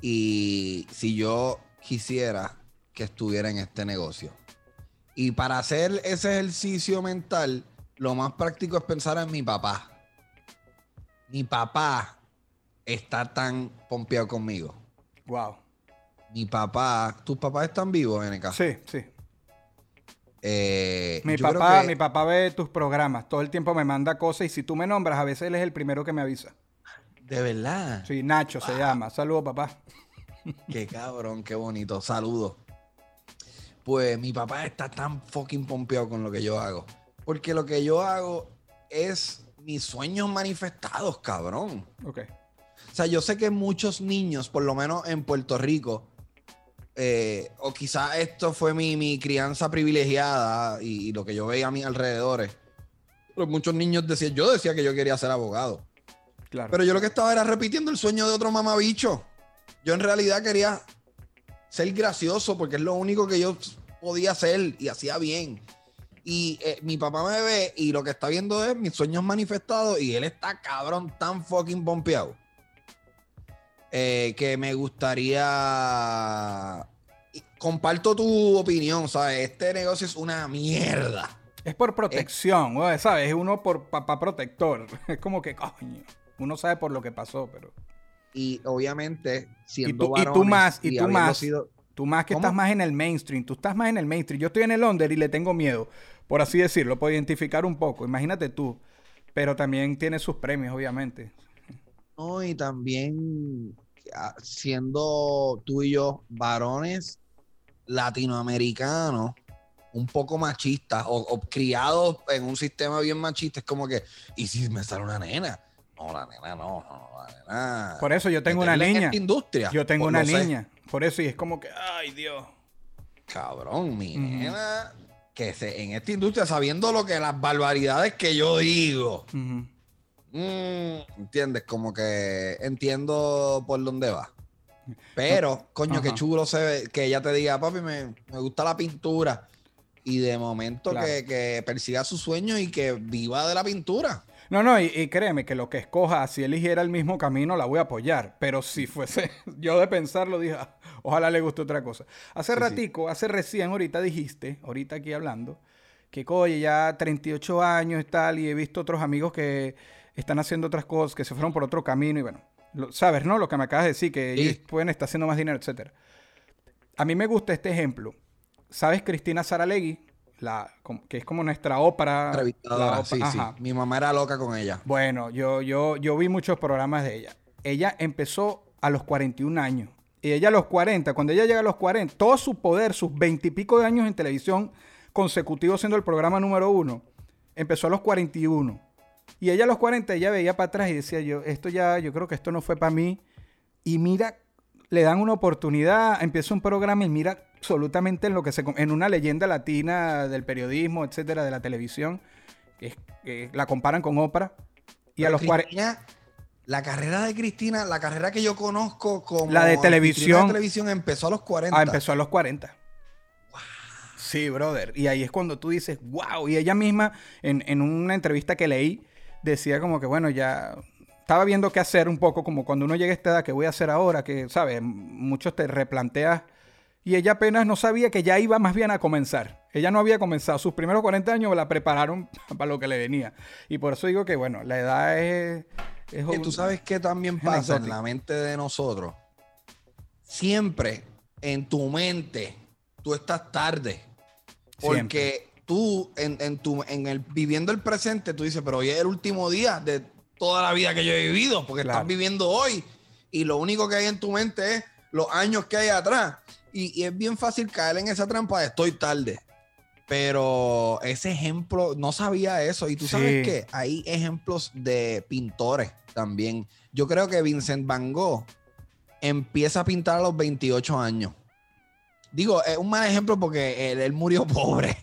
Y si yo quisiera que estuviera en este negocio. Y para hacer ese ejercicio mental, lo más práctico es pensar en mi papá. Mi papá está tan pompeado conmigo. Wow. Mi papá, ¿tus papás están vivos, NK? Sí, sí. Eh, mi, papá, mi papá ve tus programas, todo el tiempo me manda cosas y si tú me nombras, a veces él es el primero que me avisa. De verdad. Sí, Nacho se llama. Saludos, papá. Qué cabrón, qué bonito. Saludos. Pues mi papá está tan fucking pompeado con lo que yo hago. Porque lo que yo hago es mis sueños manifestados, cabrón. Ok. O sea, yo sé que muchos niños, por lo menos en Puerto Rico, eh, o quizás esto fue mi, crianza privilegiada y, lo que yo veía a mis alrededores. Pero muchos niños decían, yo decía que yo quería ser abogado. Claro. Pero yo lo que estaba era repitiendo el sueño de otro mamabicho. Yo en realidad quería ser gracioso porque es lo único que yo podía hacer y hacía bien. Y eh, mi papá me ve y lo que está viendo es mis sueños manifestados y él está cabrón tan fucking pompeado. eh, que me gustaría... y Comparto tu opinión, ¿sabes? Este negocio es una mierda. Es por protección, güey, ¿sabes? Es uno por papá protector. Es como que, coño, uno sabe por lo que pasó, pero... Y obviamente, Y siendo tú, y tú más, y tú más. sido- Tú más que ¿Cómo? estás más en el mainstream, tú estás más en el mainstream. Yo estoy en el under y le tengo miedo, por así decirlo, por identificar un poco. Imagínate tú. Pero también tiene sus premios, obviamente. No, y también ah, siendo tú y yo varones latinoamericanos, un poco machistas o, o criados en un sistema bien machista, es como que, ¿y si me sale una nena? No, la nena no, no, la nena. Por eso yo tengo una niña. industria. Yo tengo Pues una sé. niña. Por eso, y es como que, ay Dios. Cabrón, mi nena, que se, en esta industria, sabiendo lo que las barbaridades que yo digo. Mm, ¿Entiendes? Como que entiendo por dónde va. Pero, coño, qué chulo se ve que ella te diga, papi, me, me gusta la pintura. Y de momento Claro. que, que persiga su sueño y que viva de la pintura. No, no, y, y créeme que lo que escoja, si eligiera el mismo camino, la voy a apoyar. Pero si fuese yo de pensarlo, dije, "Ah, ojalá le guste otra cosa. Hace Sí, sí. ratico, hace recién, ahorita dijiste, ahorita aquí hablando, que oye, ya 38 años y tal, y he visto otros amigos que están haciendo otras cosas, que se fueron por otro camino, y bueno, lo- sabes, ¿no? Lo que me acabas de decir, que Sí. ellos pueden estar haciendo más dinero, etcétera. A mí me gusta este ejemplo. ¿Sabes Cristina Saralegui? La, que es como nuestra ópera. Entrevistadora, sí, sí. Mi mamá era loca con ella. Bueno, yo, yo, yo vi muchos programas de ella. Ella empezó a los 41 años. Y ella a los 40, cuando ella llega a los 40, todo su poder, sus 20 y pico de años en televisión consecutivos siendo el programa número uno, empezó a los 41. Y ella a los 40, ella veía para atrás y decía, yo, esto ya, yo creo que esto no fue para mí. Y mira, le dan una oportunidad, empieza un programa y mira absolutamente en lo que se... En una leyenda latina del periodismo, etcétera, de la televisión, que es- que la comparan con Oprah. Y a los 40... Cristina, la carrera de Cristina, la carrera que yo conozco como La de televisión. de televisión empezó a los 40. Ah, empezó a los 40. Sí, brother. Y ahí es cuando tú dices, wow. Y ella misma, en, en una entrevista que leí, decía como que, bueno, ya estaba viendo qué hacer un poco, como cuando uno llega a esta edad, ¿qué voy a hacer ahora? Que, ¿sabes? Muchos te replanteas. Y ella apenas no sabía que ya iba más bien a comenzar. Ella no había comenzado. Sus primeros 40 años la prepararon para lo que le venía. Y por eso digo que, bueno, la edad es... es Que tú sabes que también pasa en la mente de nosotros. Siempre en tu mente tú estás tarde. Porque tú, en, en tu, en el, viviendo el presente, tú dices, pero hoy es el último día de toda la vida que yo he vivido, porque Claro. estás viviendo hoy. Y lo único que hay en tu mente es los años que hay atrás. Y, y es bien fácil caer en esa trampa de estoy tarde. Pero ese ejemplo, no sabía eso. Y tú sabes Sí. que hay ejemplos de pintores también. Yo creo que Vincent Van Gogh empieza a pintar a los 28 años. Digo, es un mal ejemplo porque él, él murió pobre.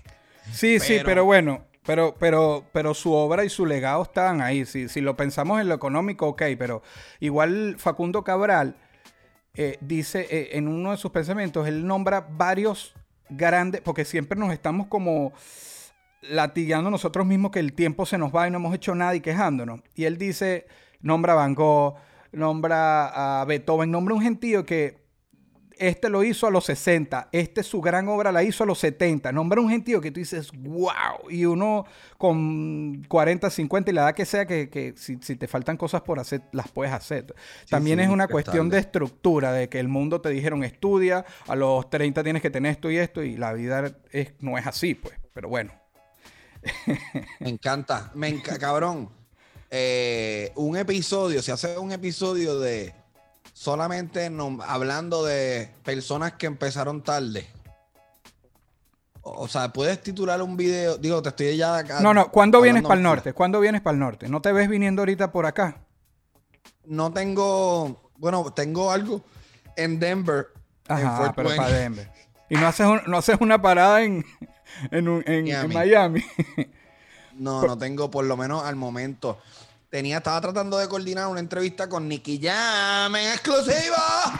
Sí, sí, Pero- pero bueno, pero, pero, pero su obra y su legado estaban ahí. Si, si lo pensamos en lo económico, ok, pero igual Facundo Cabral eh, dice eh, en uno de sus pensamientos, él nombra varios grandes, porque siempre nos estamos como latigando nosotros mismos que el tiempo se nos va y no hemos hecho nada y quejándonos. Y él dice, nombra a Van Gogh, nombra a Beethoven, nombra un gentío que este lo hizo a los 60, este su gran obra la hizo a los 70. Nombra un gentío que tú dices, wow, y uno con 40, 50 y la edad que sea, que, que si, si te faltan cosas por hacer, las puedes hacer. También sí, es una cuestión de estructura, de que el mundo te dijeron estudia, a los 30 tienes que tener esto y esto, y la vida es, no es así, pues, pero bueno. Me encanta. Me enca- cabrón. Eh, un episodio, se hace un episodio de solamente nom- hablando de personas que empezaron tarde. O, o sea, puedes titular un video. Digo, te estoy ya acá. No, no, ¿cuándo vienes para el norte? ¿Cuándo vienes para el norte? ¿No te ves viniendo ahorita por acá? No tengo. Bueno, tengo algo en Denver. en Ajá, Fort pero Wayne. para Denver. Y no haces, un- no haces una parada en, en, un- en- en. Miami. No, no tengo, por lo menos al momento. Tenía, estaba tratando de coordinar una entrevista con Nicky Jam en exclusiva.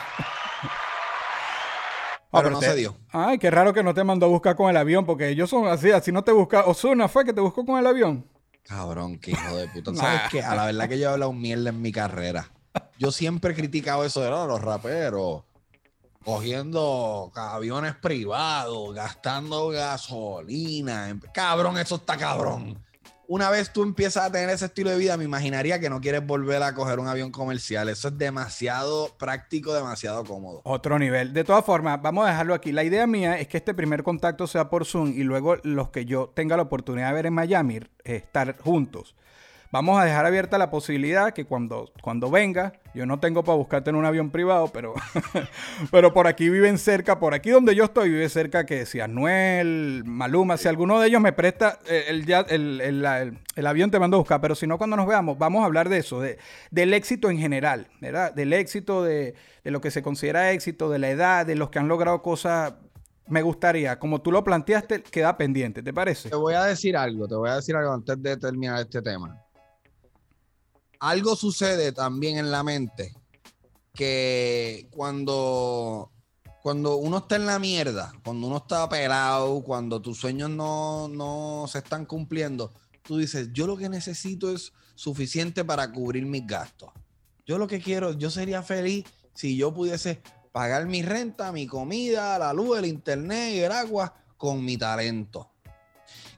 Ah, Pero no te- se dio. Ay, qué raro que no te mandó a buscar con el avión, porque ellos son así, así no te busca. Osuna fue que te buscó con el avión. Cabrón, qué hijo de puta. ¿Sabes qué? A la verdad que yo he hablado mierda en mi carrera. Yo siempre he criticado eso de "No, los raperos. Cogiendo aviones privados, gastando gasolina. Cabrón, eso está cabrón. Una vez tú empiezas a tener ese estilo de vida, me imaginaría que no quieres volver a coger un avión comercial. Eso es demasiado práctico, demasiado cómodo. Otro nivel. De todas formas, vamos a dejarlo aquí. La idea mía es que este primer contacto sea por Zoom y luego los que yo tenga la oportunidad de ver en Miami, eh, estar juntos. Vamos a dejar abierta la posibilidad que cuando, cuando venga, yo no tengo para buscarte en un avión privado, pero, pero por aquí viven cerca, por aquí donde yo estoy, vive cerca que si Anuel, Maluma, si alguno de ellos me presta eh, el, el, el- el avión te mando a buscar, pero si no, cuando nos veamos, vamos a hablar de eso, de, del éxito en general, ¿verdad? Del éxito, de, de lo que se considera éxito, de la edad, de los que han logrado cosas. Me gustaría, como tú lo planteaste, queda pendiente, ¿te parece? Te voy a decir algo, te voy a decir algo antes de terminar este tema. Algo sucede también en la mente que cuando, cuando uno está en la mierda, cuando uno está pelado, cuando tus sueños no, no se están cumpliendo, tú dices, yo lo que necesito es suficiente para cubrir mis gastos. Yo lo que quiero, yo sería feliz si yo pudiese pagar mi renta, mi comida, la luz, el internet y el agua con mi talento.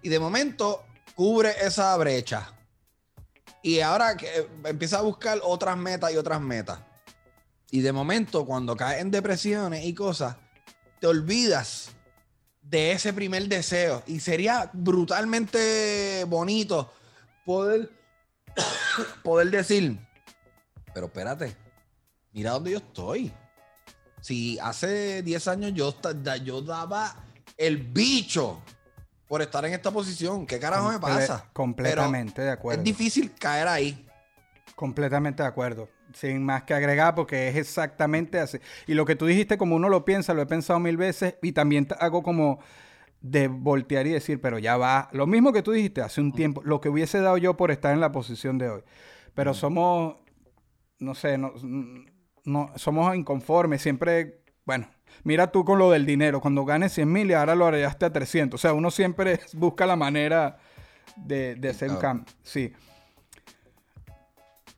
Y de momento cubre esa brecha. Y ahora que eh, empieza a buscar otras metas y otras metas. Y de momento, cuando caes en depresiones y cosas, te olvidas de ese primer deseo. Y sería brutalmente bonito poder, poder decir, pero espérate, mira dónde yo estoy. Si hace 10 años yo, yo daba el bicho por estar en esta posición, ¿qué carajo me pasa? Completamente de acuerdo. Es difícil caer ahí. Completamente de acuerdo. Sin más que agregar, porque es exactamente así. Y lo que tú dijiste, como uno lo piensa, lo he pensado mil veces y también hago como de voltear y decir, pero ya va. Lo mismo que tú dijiste hace un tiempo, lo que hubiese dado yo por estar en la posición de hoy. Pero somos, no sé, no, no, somos inconformes. Siempre, bueno, mira tú con lo del dinero. Cuando ganes 100 mil y ahora lo arreglaste a 300. O sea, uno siempre busca la manera de, de hacer un cambio. Sí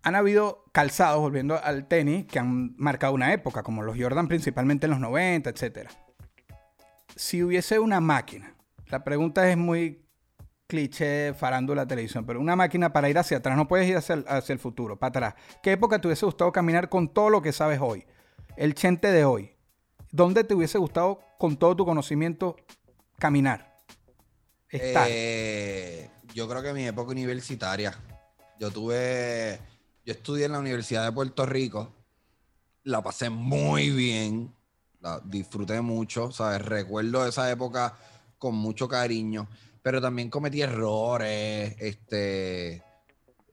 han habido calzados, volviendo al tenis, que han marcado una época, como los Jordan principalmente en los 90, etc. Si hubiese una máquina, la pregunta es muy cliché, farándula, televisión, pero una máquina para ir hacia atrás, no puedes ir hacia el, hacia el futuro, para atrás. ¿Qué época te hubiese gustado caminar con todo lo que sabes hoy? El chente de hoy. ¿Dónde te hubiese gustado, con todo tu conocimiento, caminar? Estar. Eh, yo creo que mi época universitaria. Yo tuve. Yo estudié en la Universidad de Puerto Rico. La pasé muy bien. La disfruté mucho. ¿Sabes? Recuerdo esa época con mucho cariño. Pero también cometí errores. Este.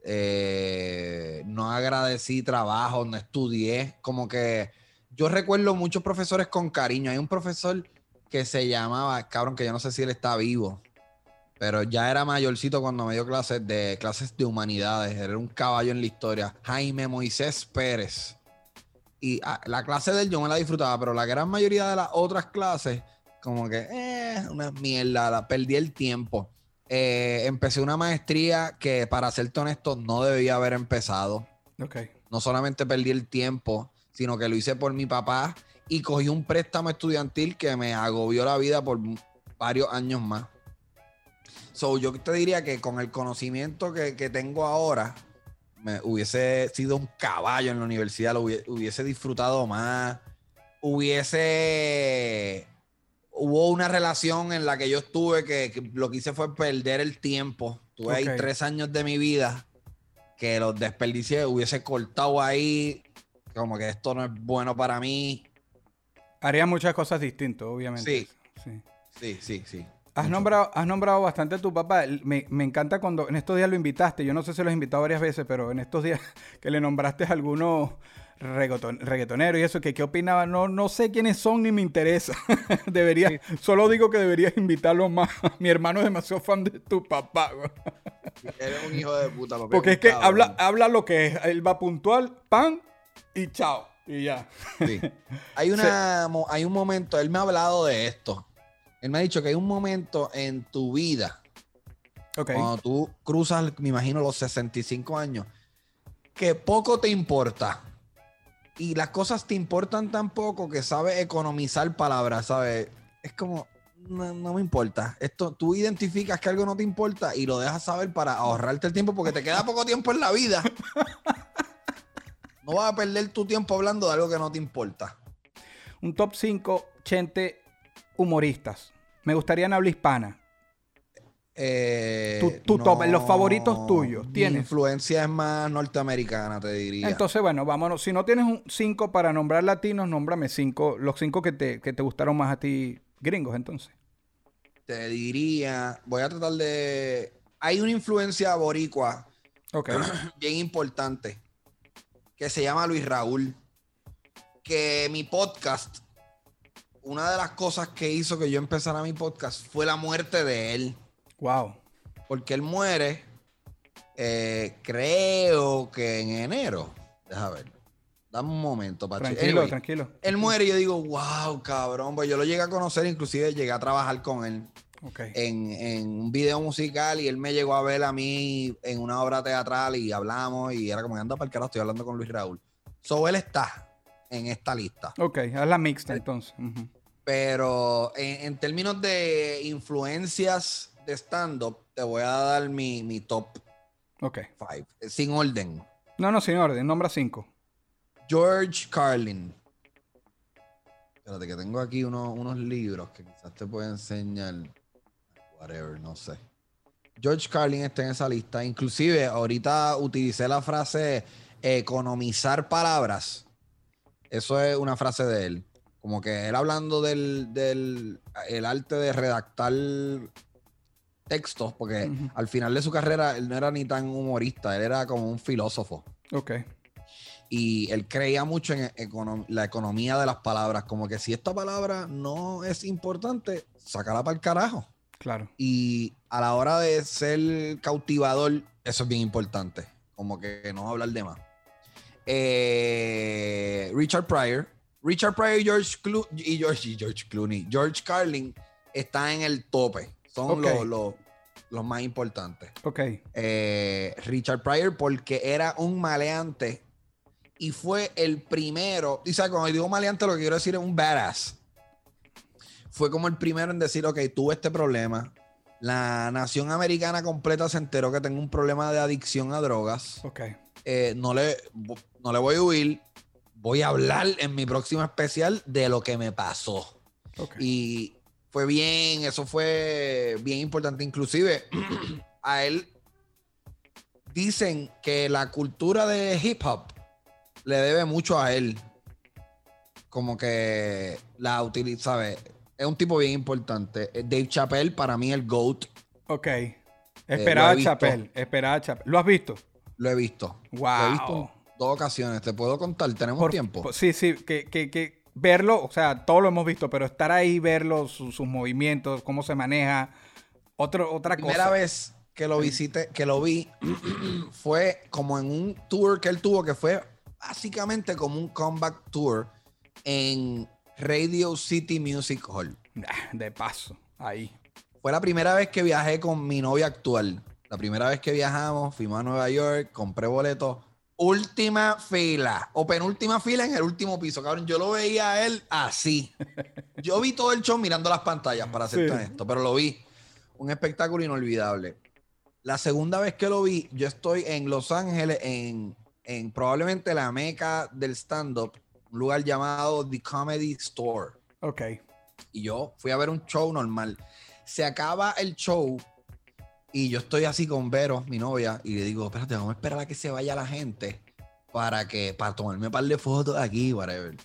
eh, no agradecí trabajo, no estudié. Como que yo recuerdo muchos profesores con cariño. Hay un profesor que se llamaba, cabrón, que yo no sé si él está vivo pero ya era mayorcito cuando me dio clases de clases de humanidades. Era un caballo en la historia. Jaime Moisés Pérez. Y ah, la clase de él yo me la disfrutaba, pero la gran mayoría de las otras clases, como que, eh, una mierda, la, perdí el tiempo. Eh, empecé una maestría que, para serte honesto, no debía haber empezado. No solamente perdí el tiempo, sino que lo hice por mi papá y cogí un préstamo estudiantil que me agobió la vida por varios años más. So, yo te diría que con el conocimiento que, que tengo ahora, me hubiese sido un caballo en la universidad, lo hubie- hubiese disfrutado más, hubiese... Hubo una relación en la que yo estuve que, que lo que hice fue perder el tiempo. Tuve ahí Ok. tres años de mi vida que los desperdicié, hubiese cortado ahí, como que esto no es bueno para mí. Haría muchas cosas distintas, obviamente. Sí. Sí. Sí, sí, sí. Has Mucho. nombrado, has nombrado bastante a tu papá. Me, me encanta cuando en estos días lo invitaste. Yo no sé si lo has invitado varias veces, pero en estos días que le nombraste a algunos reggaeton- reggaetoneros y eso, que qué opinaba. No, no sé quiénes son ni me interesa. debería, solo digo que deberías invitarlo más. Mi hermano es demasiado fan de tu papá. Eres un hijo de puta, papi. Porque es que habla, habla lo que es. Él va puntual, pan y chao. Y ya. Sí. Hay, una, hay un momento, él me ha hablado de esto. Él me ha dicho que hay un momento en tu vida, Ok. cuando tú cruzas, me imagino, los 65 años, que poco te importa. Y las cosas te importan tan poco que sabes economizar palabras, ¿sabes? Es como, no, no me importa. Esto, tú identificas que algo no te importa y lo dejas saber para ahorrarte el tiempo porque te queda poco tiempo en la vida. No vas a perder tu tiempo hablando de algo que no te importa. Un top 5 chente humoristas. Me gustaría en habla hispana. Eh, Tu- tu top, los favoritos tuyos, mi ¿tienes? influencia es más norteamericana, te diría. Entonces, bueno, vámonos. Si no tienes un 5 para nombrar latinos, nómbrame cinco, los 5 que te, que te gustaron más a ti, gringos, entonces. te diría, voy a tratar de... Hay una influencia boricua Ok. bien importante que se llama Luis Raúl. Que mi podcast, una de las cosas que hizo que yo empezara mi podcast fue la muerte de él. wow. Porque él muere, eh, creo que en enero. Deja ver. Dame un momento, Pachi. Tranquilo, Anyway, tranquilo. Él muere y yo digo, wow, cabrón. Pues yo lo llegué a conocer, inclusive llegué a trabajar con él En, en un video musical y él me llegó a ver a mí en una obra teatral y hablamos y era como, anda para el carajo, estoy hablando con Luis Raúl. So, él está en esta lista. Ok, haz la mixta entonces. Pero en, en términos de influencias de stand-up, te voy a dar mi, mi top Ok. 5, sin orden. No, no, sin orden. Nombra 5. George Carlin. Espérate, que tengo aquí uno- unos libros que quizás te puedo enseñar. Whatever, no sé. George Carlin está en esa lista. Inclusive, ahorita utilicé la frase economizar palabras. Eso es una frase de él. Como que él hablando del, del el arte de redactar textos, porque al final de su carrera él no era ni tan humorista, él era como un filósofo Ok. y él creía mucho en econom- la economía de las palabras, como que si esta palabra no es importante, sácala para el carajo. Claro. Y a la hora de ser cautivador, eso es bien importante, como que no hablar de más. Eh, Richard Pryor, Richard Pryor y George, Clo- y George, y George Clooney, George Carlin están en el tope, son los, los- los más importantes Ok. eh, Richard Pryor porque era un maleante y fue el primero, y sabes, cuando digo maleante lo que quiero decir es un badass. Fue como el primero en decir, ok, tuve este problema. La nación americana completa se enteró que tengo un problema de adicción a drogas. Ok. Eh, no, le, no le voy a huir. Voy a hablar en mi próximo especial de lo que me pasó. Ok. Y fue bien, eso fue bien importante. Inclusive, a él dicen que la cultura de hip hop le debe mucho a él. Como que la utiliza, ¿sabes? Es un tipo bien importante. Eh, Dave Chappelle, para mí, el GOAT, Ok. Eh, Esperaba. Chapel. Esperaba Chapel. ¿Lo has visto? lo he visto. Wow. Lo he visto en dos ocasiones. Te puedo contar, tenemos Por- tiempo. sí, sí, que, que, que verlo, o sea, todo lo hemos visto, pero estar ahí, verlo, su- sus movimientos, cómo se maneja, otro, otra primera cosa. vez que lo visité, que lo vi, fue como en un tour que él tuvo, que fue básicamente como un comeback tour en Radio City Music Hall. Ah, De paso, ahí. Fue la primera vez que viajé con mi novia actual. La primera vez que viajamos, fuimos a Nueva York, compré boletos. Última fila o penúltima fila en el último piso, cabrón. Yo lo veía a él así. Yo vi todo el show mirando las pantallas, para ser Sí. esto, pero lo vi. Un espectáculo inolvidable. La segunda vez que lo vi, yo estoy en Los Ángeles, en, en probablemente la meca del stand-up, un lugar llamado The Comedy Store. Ok. Y yo fui a ver un show normal. Se acaba el show y yo estoy así con Vero, mi novia, y le digo, espérate, vamos a esperar a que se vaya la gente para que, para tomarme un par de fotos aquí, whatever.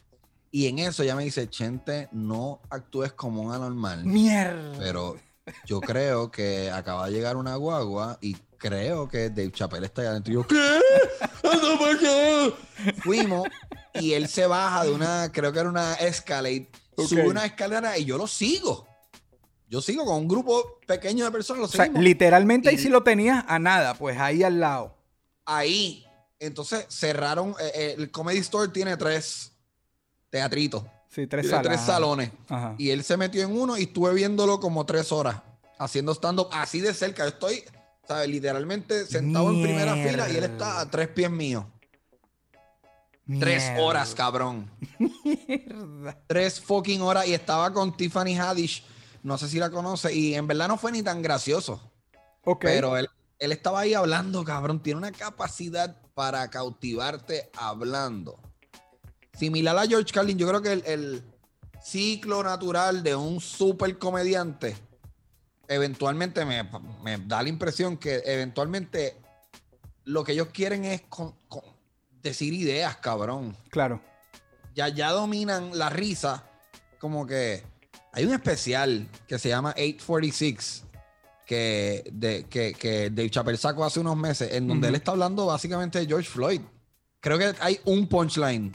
Y en eso ella me dice, Chente, no actúes como un anormal. Mierda. Pero yo creo que acaba de llegar una guagua y creo que Dave Chappelle está allá adentro. Y yo, ¿qué? ¡Anda para acá! Fuimos y él se baja de una, creo que era una Escalade, sube una escalera y yo lo sigo. yo sigo con un grupo pequeño de personas, lo O sea, literalmente ahí Y- sí lo tenías a nada, pues ahí al lado. ahí. Entonces cerraron. eh, eh, el Comedy Store tiene tres teatritos. Sí, tres salas. salones. Ajá. Y él se metió en uno y estuve viéndolo como tres horas. Haciendo stand-up así de cerca. Yo estoy, ¿sabes? Literalmente sentado en primera fila y él está a tres pies míos. Tres horas, cabrón. Mierda. Tres fucking horas. Y estaba con Tiffany Haddish. No sé si la conoce. Y en verdad no fue ni tan gracioso. Ok. Pero él, él estaba ahí hablando, cabrón. Tiene una capacidad para cautivarte hablando. Similar a George Carlin, yo creo que el, el ciclo natural de un super comediante eventualmente me, me da la impresión que eventualmente lo que ellos quieren es con- con- decir ideas, cabrón Claro. ya, ya dominan la risa. Como que hay un especial que se llama 846 que, de, que, que Dave Chappelle sacó hace unos meses, en donde él está hablando básicamente de George Floyd. Creo que hay un punchline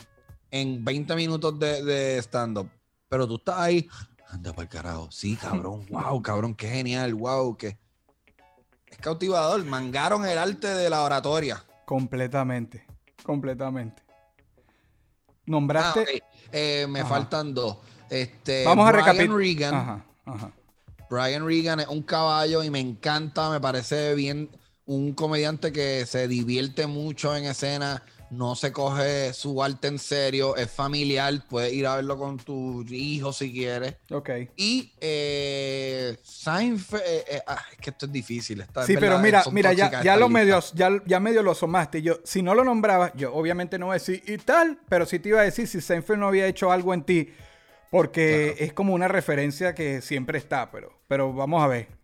en 20 minutos de, de stand-up, pero tú estás ahí. Anda para el carajo. Sí, cabrón. Wow, cabrón, qué genial. Wow, que es cautivador. Mangaron el arte de la oratoria. Completamente. Completamente. Nombraste. Ah. Eh, me Ajá. faltan dos. Este, Vamos a Brian recapitular. Regan. Ajá, ajá. Brian Regan es un caballo y me encanta, me parece bien un comediante que se divierte mucho en escena, no se coge su arte en serio, es familiar, puedes ir a verlo con tu hijo si quieres. Ok. Y eh, Seinfeld, eh, eh, ah, es que esto es difícil. esta es Sí, pero mira, mira, ya, ya lo medio, ya, ya medio lo asomaste. Yo, si no lo nombrabas, yo obviamente no voy a decir y tal, pero sí te iba a decir si Seinfeld no había hecho algo en ti, porque es como una referencia que siempre está, pero, pero vamos a ver.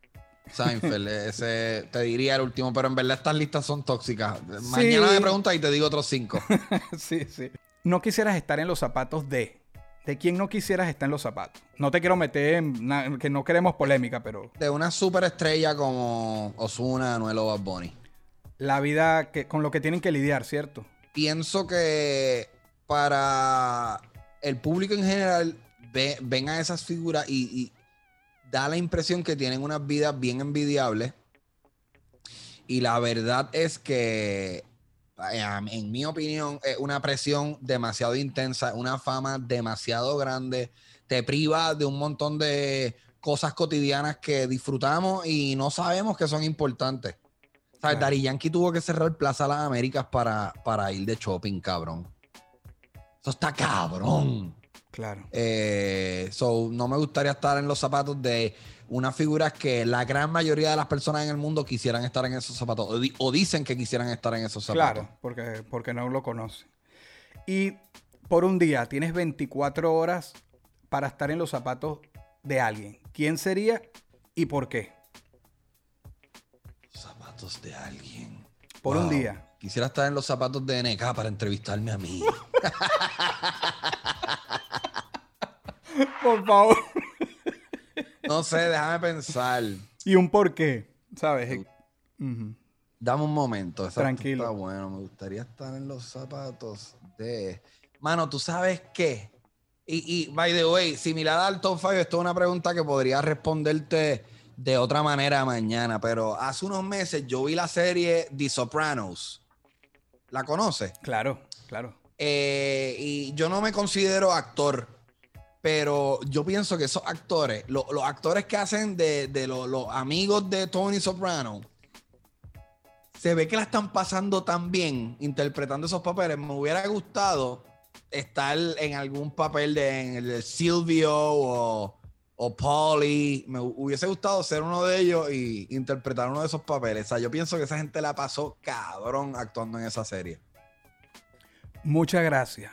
Seinfeld, ese te diría el último, pero en verdad estas listas son tóxicas. Mañana me preguntas y te digo otros cinco. sí, sí. No quisieras estar en los zapatos de. ¿De quién no quisieras estar en los zapatos? No te quiero meter en que no queremos polémica, pero De una superestrella como Osuna, Anuel o Bad Bunny. la vida que, con lo que tienen que lidiar, ¿cierto? Pienso que para el público en general ve- ven a esas figuras y, y da la impresión que tienen unas vidas bien envidiables. Y la verdad es que, eh, en mi opinión, es una presión demasiado intensa, una fama demasiado grande, te priva de un montón de cosas cotidianas que disfrutamos y no sabemos que son importantes. O sea, Yankee tuvo que cerrar Plaza Las Américas para, para ir de shopping, cabrón. Eso está cabrón. Claro. Eh, so, no me gustaría estar en los zapatos de unas figuras que la gran mayoría de las personas en el mundo quisieran estar en esos zapatos o, di- o dicen que quisieran estar en esos zapatos. Claro, porque, porque no lo conoce. Y por un día tienes 24 horas para estar en los zapatos de alguien. ¿Quién sería y por qué? Zapatos de alguien. Por un día. Quisiera estar en los zapatos de NK para entrevistarme a mí. Por favor. No sé, déjame pensar. y un por qué, ¿sabes? Dame un momento. exacto, Tranquilo. Está bueno. Me gustaría estar en los zapatos de. Mano, ¿tú sabes qué? Y, y by the way, similar al top 5, esto es una pregunta que podría responderte de otra manera mañana. Pero hace unos meses yo vi la serie The Sopranos. ¿La conoces? Claro, claro. Eh, y yo no me considero actor, pero yo pienso que esos actores, lo- los actores que hacen de, de lo- los amigos de Tony Soprano, se ve que la están pasando tan bien interpretando esos papeles. Me hubiera gustado estar en algún papel de, el Silvio o, o Polly. Me hu- hubiese gustado ser uno de ellos y interpretar uno de esos papeles. O sea, yo pienso que esa gente la pasó cabrón actuando en esa serie. Muchas gracias.